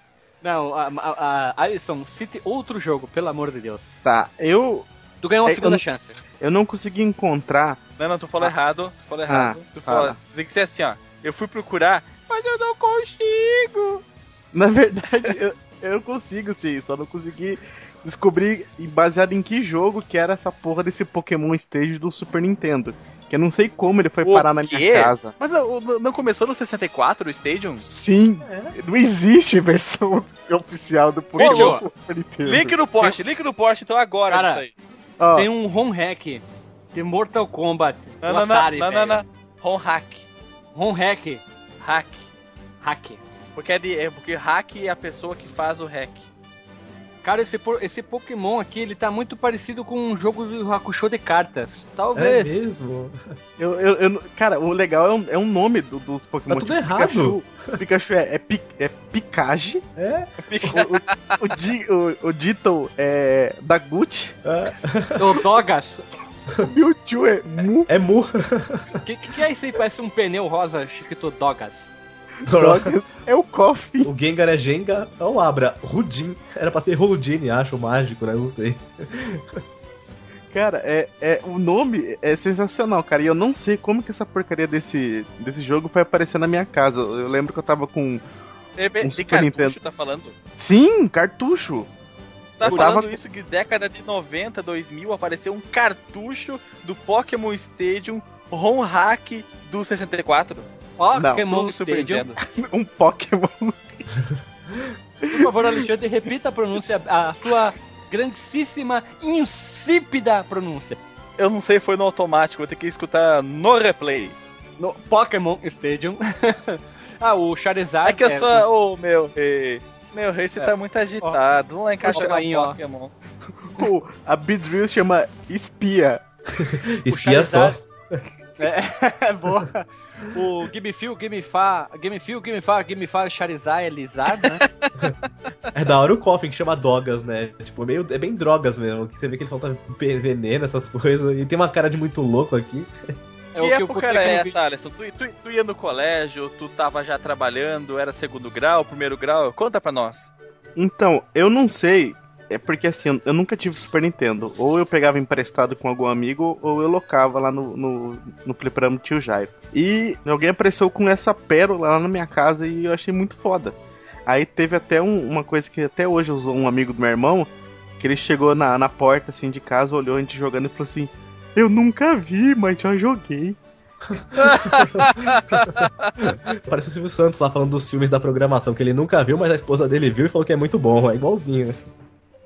Não, a, a, a Alisson, cite outro jogo, pelo amor de Deus. Tá, eu, Tu ganhou uma É, segunda eu- chance. eu não consegui encontrar. Não, não, tu falou errado. Tu falou errado. Ah, tu fala, fala. tem que ser assim, ó. Eu fui procurar, mas eu não consigo. Na verdade, <laughs> eu, eu consigo sim, só não consegui descobrir e baseado em que jogo que era essa porra desse Pokémon Stage do Super Nintendo. Que eu não sei como ele foi O parar na quê? minha casa. Mas não, começou no 64 o Stadium? Sim, não existe versão <laughs> oficial do Pokémon pro Super Nintendo. Link no post, link no post então agora Cara. Ó, Tem um home hack de Mortal Kombat. Não, não, Atari, não, não, não. Home hack. Home hack. Hack. Hack. Porque é, de, é porque hack é a pessoa que faz o hack. Cara, esse, esse Pokémon aqui, ele tá muito parecido com um jogo do Hakusho de cartas. É Talvez. mesmo? <laughs> eu, eu, eu cara, o legal é um, é um nome do- dos Pokémon. Tá tudo tipo, errado. Pikachu, <laughs> Pikachu é, é, Pi- é Picage. É? O, o, o, o, o Ditto é Daguchi. É, O Dogas. <laughs> <laughs> Mewtwo é Mu. é Mu. <laughs> O que, que, é isso aí? Parece um pneu rosa escrito Dogas. Drogas. É o Coffee. O Gengar é Gengar, é o Abra. Rudin. Era pra ser Rudine, acho, mágico, né? Não sei. Cara, é, é, o nome é sensacional, cara. E eu não sei como que essa porcaria desse, desse jogo foi aparecer na minha casa. Eu lembro que eu tava com. De, Um de Super cartucho, Nintendo. tá falando? Sim, cartucho. Tá Eu falando tava- isso que década de 90, 2000 apareceu um cartucho do Pokémon Stadium ROM hack do 64. Ó, Não, Pokémon do Super Stadium. Nintendo. <laughs> Um Pokémon. Por favor, Alexandre, repita a pronúncia, a sua grandíssima, insípida pronúncia. Eu não sei, foi no automático, vou ter que escutar no replay. No Pokémon Stadium. <laughs> ah, o Charizard. É que eu sou. Ô, meu rei. Meu rei, você É. tá muito agitado. Vamos lá encaixar aí, ó. Pokémon. <laughs> O- a Beedrill chama Espia. <laughs> Espia só. É, <laughs> é boa. O Feel, Gimme Fa, Gimme Fa, Charizard é Lizard, né? É da hora o Coffin que chama Dogas, né? Tipo, meio, é bem drogas mesmo. Que você vê que ele falta veneno, essas coisas. E tem uma cara de muito louco aqui. É que época Pokémon era essa, Alisson? Tu, tu, tu ia no colégio, tu tava já trabalhando, era segundo grau, primeiro grau? Conta pra nós. Então, eu não sei. É porque assim, eu- nunca tive Super Nintendo. Ou eu pegava emprestado com algum amigo, ou eu locava lá no, no, no fliperama do tio Jairo. E alguém apareceu com essa pérola lá na minha casa e eu achei muito foda. Aí teve até um- uma coisa que até hoje usou um amigo do meu irmão, que ele chegou na, na porta assim de casa, olhou a gente jogando e falou assim: Eu nunca vi, mas já joguei. <laughs> Parece o Silvio Santos lá falando dos filmes da programação, que ele nunca viu, mas a esposa dele viu e falou que é muito bom. É igualzinho.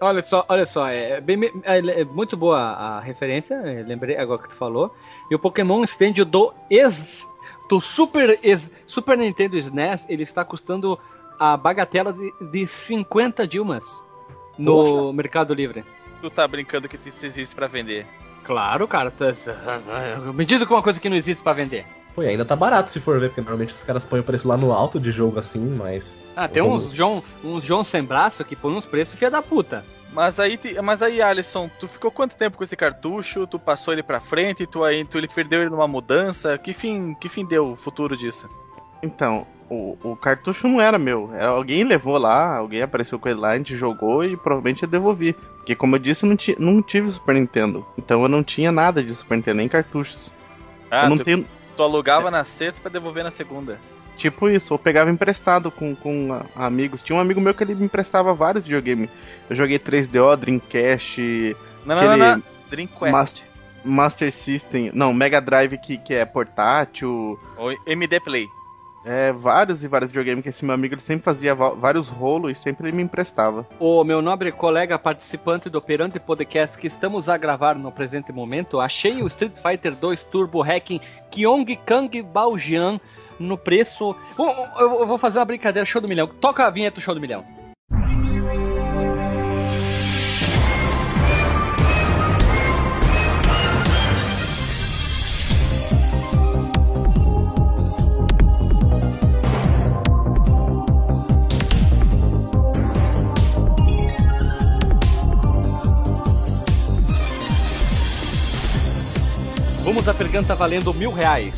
Olha só, olha só, é, bem, é, é muito boa a referência, é, lembrei agora que tu falou. E o Pokémon Stand do ex, do Super, ex, Super Nintendo SNES, ele está custando a bagatela de, de 50 Dilmas no Mercado Livre. Tu tá brincando que isso existe pra vender. Claro, cara. tá- Me diz uma coisa que não existe pra vender. Pô, e ainda tá barato se for ver, porque normalmente os caras põem o preço lá no alto de jogo assim, mas. Ah, tem uns John, uns John sem braço que põe uns preços filha da puta. Mas aí, te- mas aí, Alisson, tu ficou quanto tempo com esse cartucho? Tu passou ele pra frente, tu aí, tu ele perdeu ele numa mudança? Que fim, que fim deu o futuro disso? Então, o, o cartucho não era meu. Alguém levou lá, alguém apareceu com ele lá, a gente jogou e provavelmente eu devolvi. Porque, como eu disse, eu não, ti, não tive Super Nintendo. Então eu não tinha nada de Super Nintendo, nem cartuchos. Ah, eu não tu, tenho. tu alugava na sexta pra devolver na segunda. Tipo isso, eu pegava emprestado com, com ah, amigos. Tinha um amigo meu que ele me emprestava vários videogames. Eu joguei 3DO, Dreamcast, Não, não, não, não. Dream Quest. Mas- Master System. Não, Mega Drive que, que é portátil. Ou MD Play. É, vários e vários videogames que esse meu amigo ele sempre fazia vários rolos e sempre ele me emprestava. O meu nobre colega participante do Operante Podcast que estamos a gravar no presente momento, achei o Street Fighter 2 Turbo Hacking Kyong Kang Baojian no preço. Bom, eu eu vou fazer uma brincadeira, show do milhão. Toca a vinheta do show do milhão. Vamos à pergunta valendo mil reais.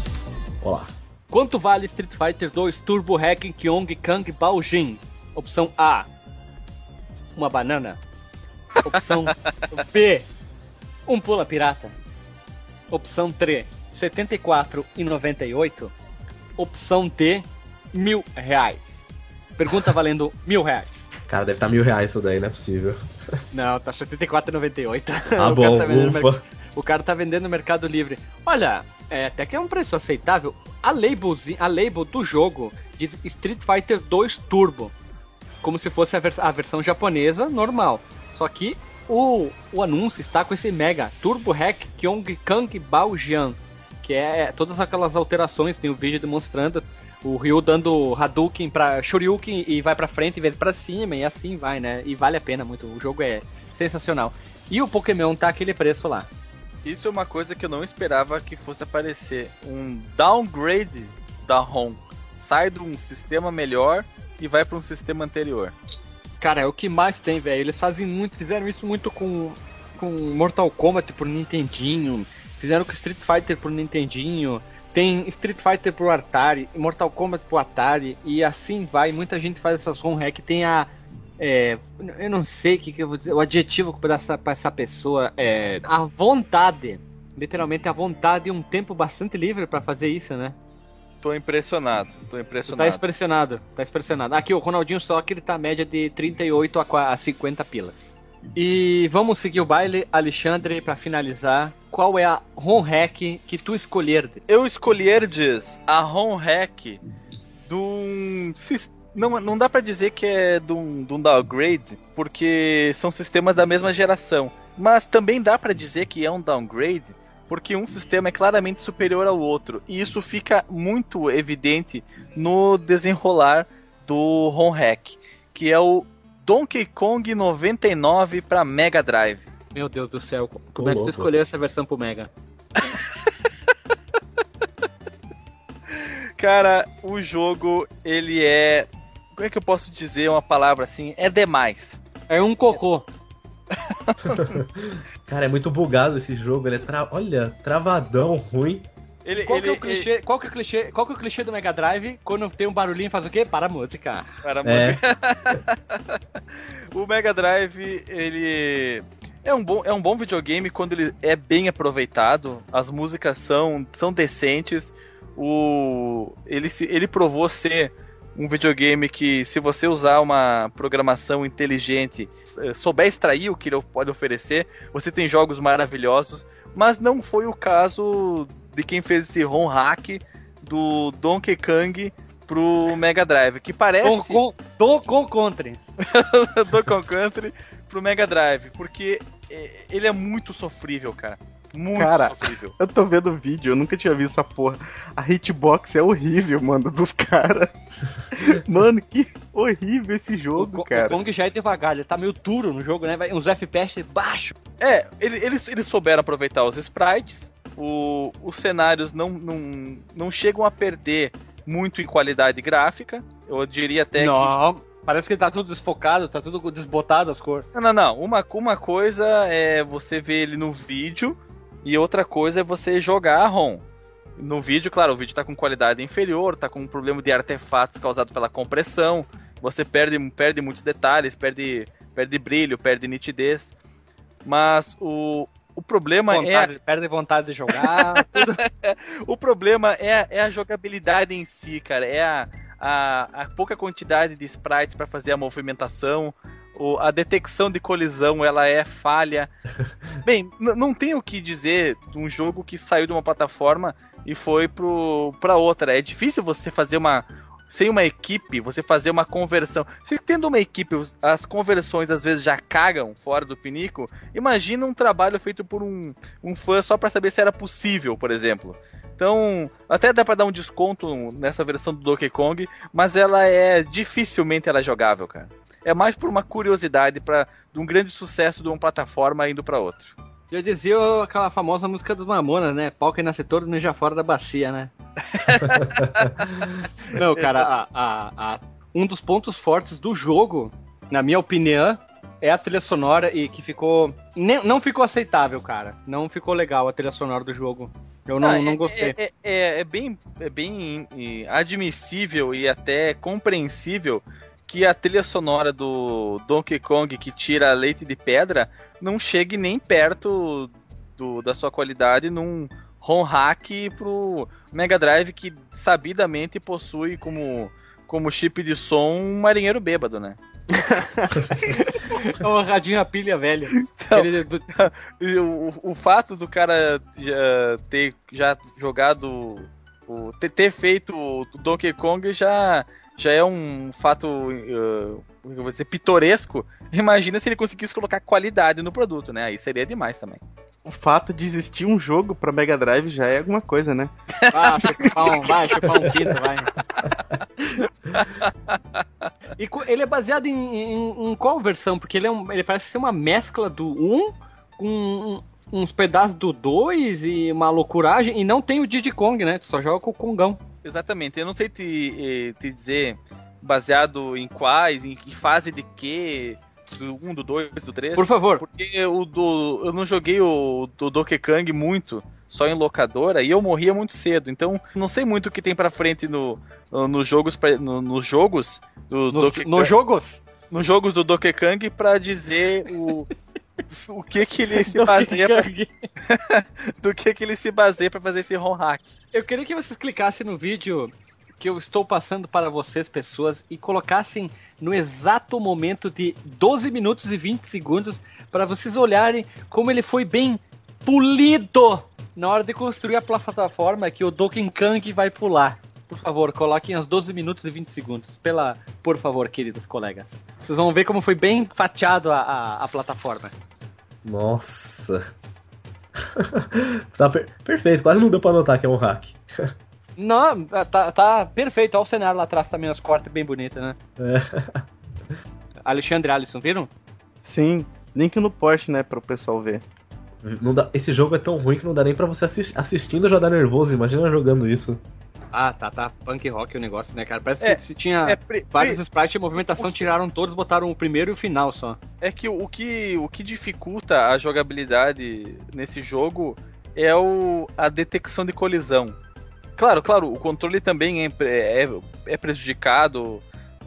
Olá. Quanto vale Street Fighter 2 Turbo Hacking Kyong Kang Baojin? Opção A. Uma banana. Opção B. Um pula pirata. Opção 3. 74,98. Opção D. Mil reais. Pergunta valendo mil reais. Cara, deve estar mil reais isso daí, não é possível. Não, tá 74,98. <laughs> Ah, <laughs> bom, tá ufa. merc- O cara tá vendendo no Mercado Livre. Olha, é, até que é um preço aceitável. A labelzinha, a label do jogo diz Street Fighter 2 Turbo. Como se fosse a, vers- a versão japonesa normal. Só que o, o anúncio está com esse mega Turbo Hack Kyong Kang Baojian. Que é todas aquelas alterações. Tem o vídeo demonstrando o Ryu dando Hadouken pra Shoryuken e vai pra frente em vez de pra cima. E assim vai, né? E vale a pena muito. O jogo é sensacional. E o Pokémon tá aquele preço lá. Isso é uma coisa que eu não esperava que fosse aparecer. Um downgrade da ROM. Sai de um sistema melhor e vai para um sistema anterior. Cara, é o que mais tem, velho. Eles fazem muito, fizeram isso muito com, com Mortal Kombat pro Nintendinho, fizeram com Street Fighter pro Nintendinho, tem Street Fighter pro Atari, Mortal Kombat pro Atari, e assim vai. Muita gente faz essas ROM hack. Tem a. é, eu não sei o que, que eu vou dizer, o adjetivo pra essa, pra essa pessoa é. A vontade. Literalmente a vontade e um tempo bastante livre pra fazer isso, né? Tô impressionado, tô Tu tá impressionado. tá expressionado. Aqui, o Ronaldinho Stock, ele tá média de 38 a qua- a 50 pilas. E vamos seguir o baile, Alexandre, pra finalizar. Qual é a ROM hack que tu escolher? Eu escolherdes a ROM hack de um sis- não, não dá pra dizer que é de um, de um downgrade, porque são sistemas da mesma geração. Mas também dá pra dizer que é um downgrade, porque um sistema é claramente superior ao outro. E isso fica muito evidente no desenrolar do ROM hack, que é o Donkey Kong 99 para Mega Drive. Meu Deus do céu, como é que tu louco. escolheu essa versão pro Mega? <laughs> Cara, o jogo, ele é. Como é que eu posso dizer uma palavra assim? É demais. É um cocô. <laughs> Cara, é muito bugado esse jogo, ele é tra... olha, travadão, ruim. Ele, Qual que é ele, o clichê? Qual que é o clichê? Qual que é o clichê do Mega Drive? Quando tem um barulhinho faz o quê? Para a música. ele- para a É. música. <laughs> o Mega Drive, ele. É um, bom, é um bom videogame quando ele é bem aproveitado. As músicas são, são decentes. O, ele, se, ele provou ser um videogame que, se você usar uma programação inteligente, eh, souber extrair o que ele pode oferecer, você tem jogos maravilhosos. Mas não foi o caso de quem fez esse ROM hack do Donkey Kong pro Mega Drive, que parece com, do com country. <laughs> Donkey Country pro Mega Drive, porque eh, ele é muito sofrível, cara. Muito Cara, sofrível. Eu tô vendo o vídeo, eu nunca tinha visto essa porra. A hitbox é horrível, mano, dos caras. <laughs> mano, que horrível esse O, jogo, o cara. Kong já é devagar, ele tá meio duro no jogo, né? Vai uns FPS baixo. É, ele- eles, eles souberam aproveitar os sprites, o- os cenários não, não, não chegam a perder muito em qualidade gráfica. Eu diria até que. não, parece que tá tudo desfocado, tá tudo desbotado as cores. Não, não, não. Uma, uma coisa é você ver ele no vídeo e outra coisa é você jogar a ROM. No vídeo, claro, o vídeo tá com qualidade inferior, tá com um problema de artefatos causado pela compressão. Você perde, perde muitos detalhes, perde, perde brilho, perde nitidez. Mas o, o problema é Vontade, Perde vontade de jogar. <laughs> o problema é, é a jogabilidade em si, cara. É a, a, a pouca quantidade de sprites para fazer a movimentação. O, a detecção de colisão ela é falha. <laughs> Bem, não tem o que dizer de um jogo que saiu de uma plataforma e foi para outra. É difícil você fazer uma. Sem uma equipe, você fazer uma conversão. Se tendo uma equipe, as conversões às vezes já cagam fora do pinico. Imagina um trabalho feito por um, um fã só para saber se era possível, por exemplo. Então, até dá pra dar um desconto nessa versão do Donkey Kong, mas ela é dificilmente ela é jogável, cara. É mais por uma curiosidade para de um grande sucesso de uma plataforma indo pra outra. Já dizia aquela famosa música dos Mamonas, né? Pau que nasce todo ninja fora da bacia, né? <laughs> Não, cara, a- a- a- um dos pontos fortes do jogo, na minha opinião, é a trilha sonora e que ficou. não ficou aceitável, cara. Não ficou legal a trilha sonora do jogo. Eu não, Ah, não é- gostei. É, é- é bem, é bem eh, admissível e até compreensível que a trilha sonora do Donkey Kong que tira leite de pedra não chegue nem perto do- da sua qualidade num ROM hack pro Mega Drive que sabidamente possui como, como chip de som um marinheiro bêbado, né? É um radinho a pilha velha. Então, Aquele do- <laughs> E o, o fato do cara já ter já jogado o ter feito o Donkey Kong já já é um fato uh, eu vou dizer pitoresco. Imagina se ele conseguisse colocar qualidade no produto, né? Aí seria demais também. O fato de existir um jogo pra Mega Drive já é alguma coisa, né? <laughs> Ah, chupar um, vai, chupar um quinto, vai. <laughs> E ele é baseado em, em- em qual versão? Porque ele, é um, ele parece ser uma mescla do 1 com um- uns pedaços do 2 e uma loucuragem. E não tem o Diddy Kong, né? Tu só joga com o Kongão. Exatamente. Eu não sei te, eh, te dizer baseado em quais, em que fase de que, do 1, do 2, do 3. Por favor. Porque o do, eu não joguei o do Donkey Kong muito, só em locadora, e eu morria muito cedo. Então, não sei muito o que tem pra frente no, no- nos jogos, no- nos jogos do No, Donkey no Kong, jogos? nos jogos do Donkey Kong pra dizer o <laughs> <laughs> o <laughs> <laughs> que que ele se baseia pra- do que que ele se baseia para fazer esse ROM hack. Eu queria que vocês clicassem no vídeo que eu estou passando para vocês, pessoas, e colocassem no exato momento de 12 minutos e 20 segundos para vocês olharem como ele foi bem polido na hora de construir a plataforma que o Donkey Kong vai pular. Por favor, coloquem aos 12 minutos e 20 segundos. Pela, por favor, queridos colegas. Vocês vão ver como foi bem fatiado a, a, a plataforma. Nossa. <laughs> tá per- perfeito, quase não deu pra notar que é um hack. Não, tá, tá perfeito. Olha o cenário lá atrás também, as cortes bem bonitas, né? É. <laughs> Alexandre Alisson, viram? Sim, link no post, né, para o pessoal ver. Não dá- esse jogo é tão ruim que não dá nem pra você assis- assistindo já dá nervoso. Imagina jogando isso. Ah, tá, tá. Punk rock o negócio, né, cara? Parece É, que se tinha É, pri- vários pri- sprites de movimentação, tiraram todos, botaram o primeiro e o final só. é que o que o que dificulta a jogabilidade nesse jogo é o, a detecção de colisão. Claro, claro, o controle também é, é, é prejudicado,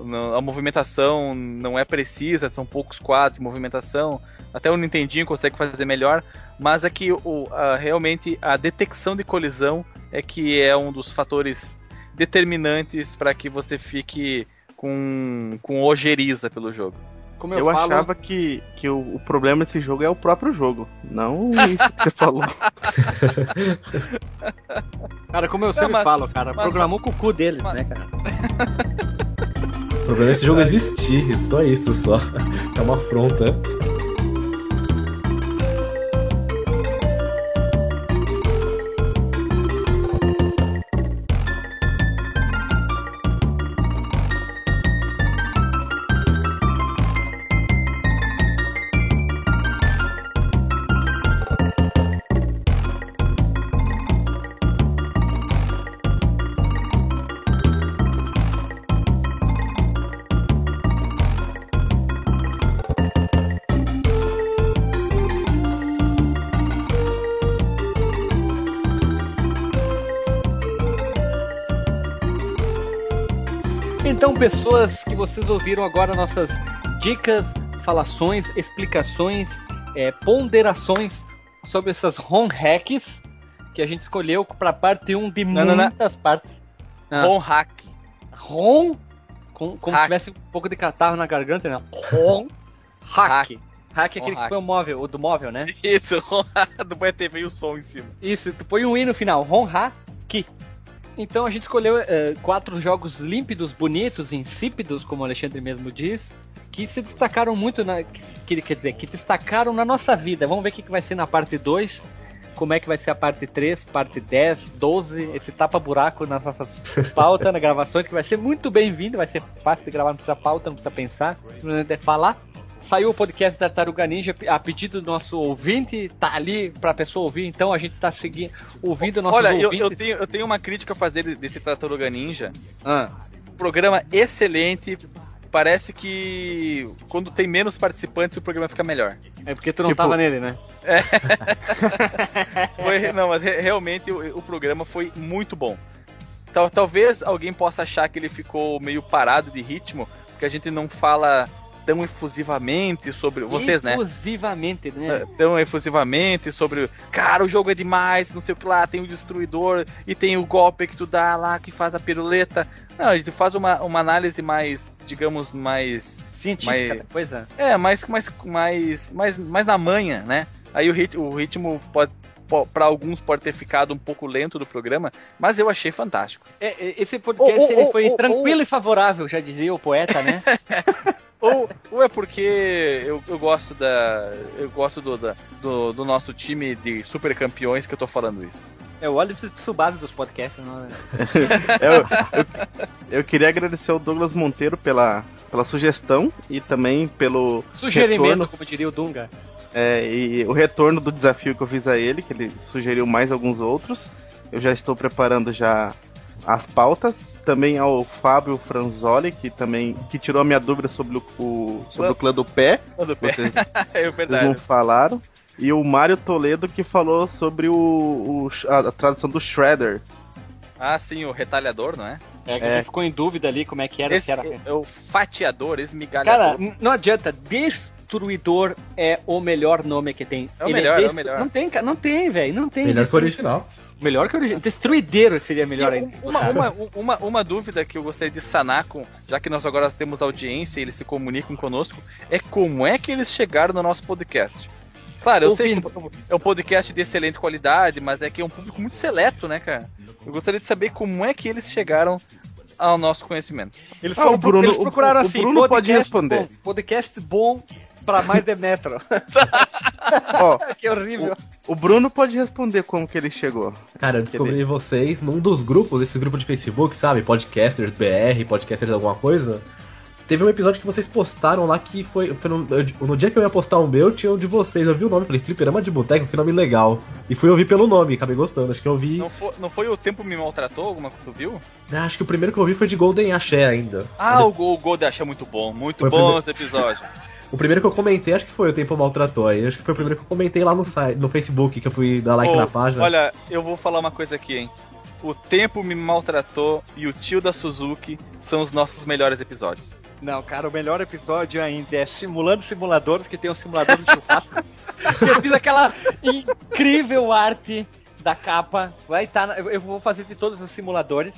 não- a movimentação não é precisa, são poucos quadros de movimentação. Até o Nintendinho consegue fazer melhor, mas é que o, a- realmente a detecção de colisão é que é um dos fatores determinantes para que você fique com, com ojeriza pelo jogo. Como eu, Eu, falo, achava que, que o, o problema desse jogo é o próprio jogo, não isso que você falou. <laughs> cara, como eu sempre mas- falo, cara, mas- programou com o cu deles, mas- né, cara? <laughs> Problema é esse jogo existir, só isso só. <laughs> É uma afronta. Vocês ouviram agora nossas dicas, falações, explicações, é, ponderações sobre essas ROM hacks que a gente escolheu para parte 1 de Não, não, não. muitas partes. Ah. ROM hack. ROM, com, como Hack. se tivesse um pouco de catarro na garganta, né? ROM hack. Hack é aquele hack. que põe o móvel, o do móvel, né? Isso, hack do Boa TV e o som em cima. Isso, tu põe um i no final, ROM hack. Então a gente escolheu eh, quatro jogos límpidos, bonitos, insípidos, como o Alexandre mesmo diz, que se destacaram muito na. Que, quer dizer, que destacaram na nossa vida. Vamos ver o que, que vai ser na parte 2. Como é que vai ser a parte 3, parte 10, 12, esse tapa-buraco nas nossas <laughs> pautas, nas gravações, que vai ser muito bem-vindo, vai ser fácil de gravar, não precisa pauta, não precisa pensar, simplesmente é falar. Saiu o podcast da Taruga Ninja a pedido do nosso ouvinte, tá ali pra pessoa ouvir, então a gente tá seguindo, ouvindo nossos Olha, eu, eu, tenho, eu tenho uma crítica a fazer desse Tartaruga Ninja. Ah, Programa excelente, parece que quando tem menos participantes o programa fica melhor. É porque tu não Tipo- tava nele, né? <laughs> Foi- não, mas re- realmente o, o programa foi muito bom. Tal, talvez alguém possa achar que ele ficou meio parado de ritmo, porque a gente não fala tão efusivamente sobre vocês, né? Exclusivamente, né? Tão efusivamente sobre, cara, o jogo é demais, não sei o que lá, tem o destruidor e tem o golpe que tu dá lá que faz a piruleta. Não, a gente faz uma, uma análise mais, digamos, mais Científica da coisa. é, mais, mais, mais, mais, mais na manha, né? Aí o, rit, o ritmo pode, para alguns pode ter ficado um pouco lento do programa, mas eu achei fantástico. É, é, esse podcast Ô, ô, ele foi ô, tranquilo e favorável, já dizia o poeta, né? <laughs> Ou, ou é porque eu, eu gosto da eu gosto do, da- do, do nosso time de super campeões que eu tô falando isso. é o óleo de Tsubasa dos podcasts, não <laughs> é? Eu, eu, eu queria agradecer ao Douglas Monteiro pela, pela sugestão e também pelo Sugerimento, retorno, como diria o Dunga. é, e o retorno do desafio que eu fiz a ele, que ele sugeriu mais alguns outros. Eu já estou preparando já as pautas. Também ao Fábio Franzoli, que também que tirou a minha dúvida sobre o, o- sobre o clã do pé. Tudo bem. Vocês, <laughs> é vocês verdade. não falaram. E o Mário Toledo que falou sobre o, o- a, a tradução do Shredder. Ah, sim, o retalhador, não é? É, que É. a gente ficou em dúvida ali como é que era. Esse se era... é o fatiador, Cara, esmigalhador. n- não adianta. Destruidor é o melhor nome que tem. É o Ele melhor, é o destru- melhor. Não tem, cara, não tem, velho. Não tem. Melhor que o original. Melhor que o original. Destruideiro seria melhor ainda. uma, uma, uma, uma dúvida que eu gostaria de sanar, com, já que nós agora temos audiência e eles se comunicam conosco, é como é que eles chegaram no nosso podcast. Claro, eu sei que é um podcast de excelente qualidade, mas é que é um público muito seleto, né, cara? Eu gostaria de saber como é que eles chegaram ao nosso conhecimento. Eles, Ah, foram o Bruno- eles procuraram o- o assim, Bruno pode podcast responder. Bom, podcast bom pra mais de metro. <laughs> Ó, que horrível. o Bruno pode responder como que ele chegou. Cara, eu descobri vocês num dos grupos, esse grupo de Facebook, sabe? Podcasters BR, podcasters alguma coisa. Teve um episódio que vocês postaram lá que foi. foi no, eu- no dia que eu ia postar o meu, tinha o de vocês. Eu vi o nome, falei, Fliperama de Boteco, que nome legal. E fui ouvir pelo nome, acabei gostando. Acho que eu vi. Não foi, não foi o tempo me maltratou, alguma coisa tu viu? Ah, Acho que o primeiro que eu vi foi de Golden Axé ainda. Ah, o o Gol é muito bom, muito Foi o bom primeiro. esse episódio. <laughs> O primeiro que eu comentei, acho que foi o Tempo Maltratou. Aí acho que foi o primeiro que eu comentei lá no site, no Facebook, que eu fui dar like Ô, na página. Olha, eu vou falar uma coisa aqui, hein. O tempo me maltratou e o tio da Suzuki são os nossos melhores episódios. Não, cara, o melhor episódio ainda é Simulando Simuladores, que tem um simulador de churrasco. <laughs> eu fiz aquela incrível arte da capa. Vai estar. eu eu vou fazer de todos os simuladores.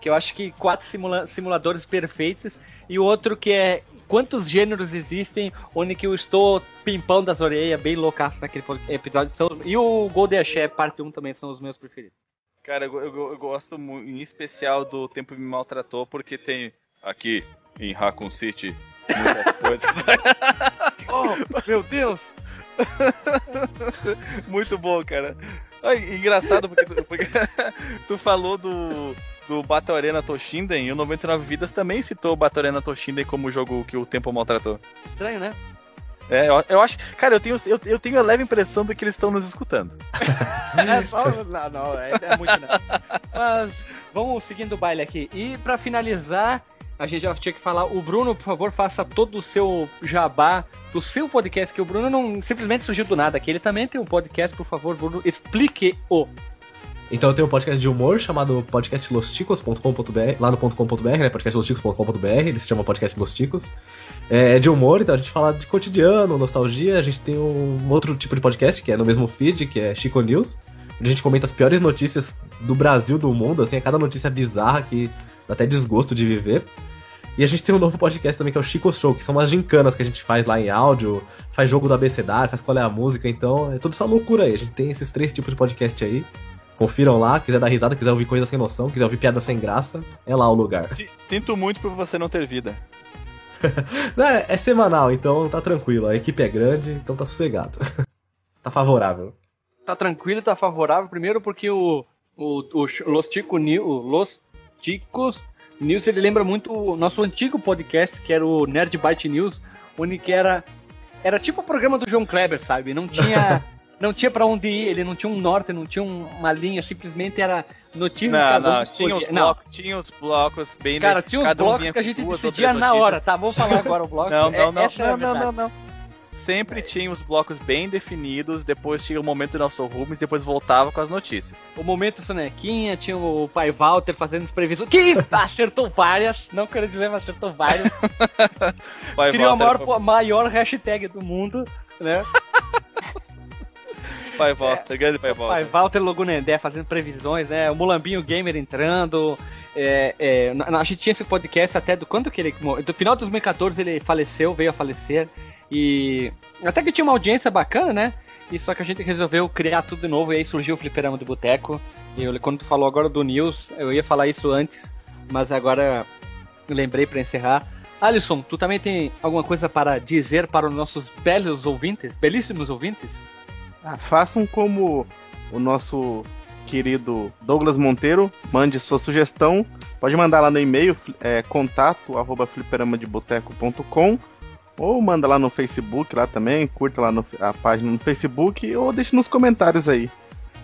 Que eu acho que quatro simula- simuladores perfeitos. E o outro que é quantos gêneros existem, onde que eu estou pimpão das orelhas, bem loucaço naquele episódio. São, e o Golden Axé, parte 1 também são os meus preferidos. Cara, eu, eu- eu gosto em especial do Tempo Me Maltratou, porque tem aqui em Raccoon City muitas <laughs> coisas. Oh, meu Deus! <laughs> Muito bom, cara. Ai, engraçado porque, tu, porque <laughs> tu falou do, do Battle Arena Toshinden e o 99 Vidas também citou o Battle Arena Toshinden como o jogo que o tempo maltratou. Estranho, né? É, eu, eu acho. Cara, eu tenho, eu, eu tenho a leve impressão de que eles estão nos escutando. <laughs> É só. Não, não, é, é muito não. <laughs> Mas vamos seguindo o baile aqui. E pra finalizar, a gente já tinha que falar. O Bruno, por favor, faça todo o seu jabá do seu podcast, que o Bruno não simplesmente surgiu do nada aqui. Ele também tem um podcast, por favor, Bruno, explique-o. Então eu tenho um podcast de humor chamado podcastlosticos.com.br, lá no .com.br, né, podcastlosticos.com.br, ele se chama Podcast Los Ticos. É de humor, então a gente fala de cotidiano, nostalgia, a gente tem um outro tipo de podcast que é no mesmo feed, que é Chico News, onde a gente comenta as piores notícias do Brasil, do mundo, assim, é cada notícia bizarra que dá até desgosto de viver. E a gente tem um novo podcast também que é o Chico Show, que são umas gincanas que a gente faz lá em áudio, faz jogo do abecedário, faz qual é a música, então é toda essa loucura aí. A gente tem esses três tipos de podcast aí. Confiram lá, quiser dar risada, quiser ouvir coisa sem noção, quiser ouvir piada sem graça, é lá o lugar. Si- Sinto muito por você não ter vida. <laughs> É, é semanal, então tá tranquilo. A equipe é grande, então tá sossegado. <laughs> tá favorável. Tá tranquilo, tá favorável. Primeiro porque o, o, o Los Tico News, o Los Ticos News, ele lembra muito o nosso antigo podcast, que era o Nerd Byte News, onde que era, era tipo o programa do João Kleber, sabe? Não tinha <laughs> não tinha pra onde ir, ele não tinha um norte, não tinha um- uma linha, simplesmente era notícia Não, cada não, tinha os, Não, blocos, tinha os blocos bem cara, tinha uns um blocos que a gente decidia na hora, tá? Vamos falar agora o bloco. Não, É- não, é a não, não, não, não. Sempre tinha os blocos bem definidos, depois tinha o momento do nosso Rubens, depois voltava com as notícias. O momento sonequinha, tinha o pai Walter fazendo as previsões, que <laughs> acertou várias, não quero dizer, mas acertou várias. <laughs> Vai, Criou a Walter, maior, maior hashtag do mundo, né? <laughs> Pai Walter, grande Pai Pai Walter. Walter Logunendé fazendo previsões, né? O Mulambinho Gamer entrando. É, é, a gente tinha esse podcast até do quando que ele. morreu? Do final de 2014 ele faleceu, veio a falecer. E até que tinha uma audiência bacana, né? E só que a gente resolveu criar tudo de novo e aí surgiu o Fliperama do Boteco. E eu, quando tu falou agora do News, eu ia falar isso antes, mas agora lembrei pra encerrar. Alisson, tu também tem alguma coisa para dizer para os nossos belos ouvintes, belíssimos ouvintes? Ah, façam como o nosso querido Douglas Monteiro, mande sua sugestão, pode mandar lá no e-mail, é, contato arroba ou manda lá no Facebook lá também, curta lá no- a página no Facebook ou deixe nos comentários aí.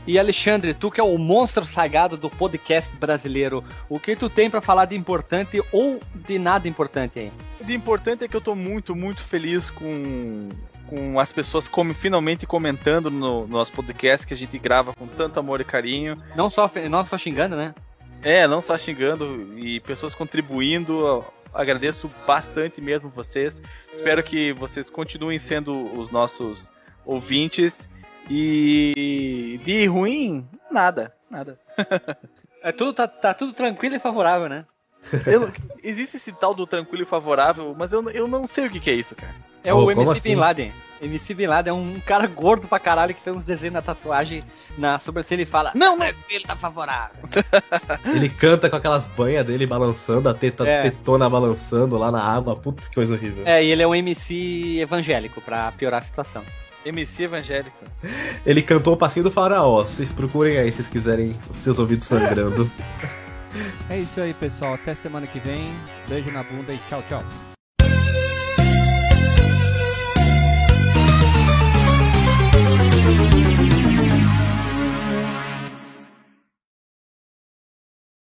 E Alexandre, tu que é o monstro sagrado do podcast brasileiro, o que tu tem pra falar de importante ou de nada importante aí? O de importante é que eu tô muito, muito feliz com, com as pessoas como, finalmente comentando no, no nosso podcast que a gente grava com tanto amor e carinho. Não só, não só xingando, né? É, não só xingando e pessoas contribuindo. Agradeço bastante mesmo vocês. Espero que vocês continuem sendo os nossos ouvintes. E de ruim, nada, nada. <laughs> É tudo, tá, tá tudo tranquilo e favorável, né? Eu- existe esse tal do tranquilo e favorável, mas eu, eu não sei o que, que é isso, cara. É Ô, o MC Bin assim? Laden. MC Bin Laden é um cara gordo pra caralho que fez uns desenhos na tatuagem na sobrancelha e fala: Não, não. Tranquilo, tá favorável. <laughs> Ele canta com aquelas banhas dele balançando, a teta, É. tetona balançando lá na água. Putz, que coisa horrível. É, e ele é um MC evangélico pra piorar a situação. MC evangélico. Ele cantou o passinho do faraó. Vocês procurem aí se vocês quiserem seus ouvidos sangrando. <laughs> É isso aí, pessoal. Até semana que vem. Beijo na bunda e tchau, tchau.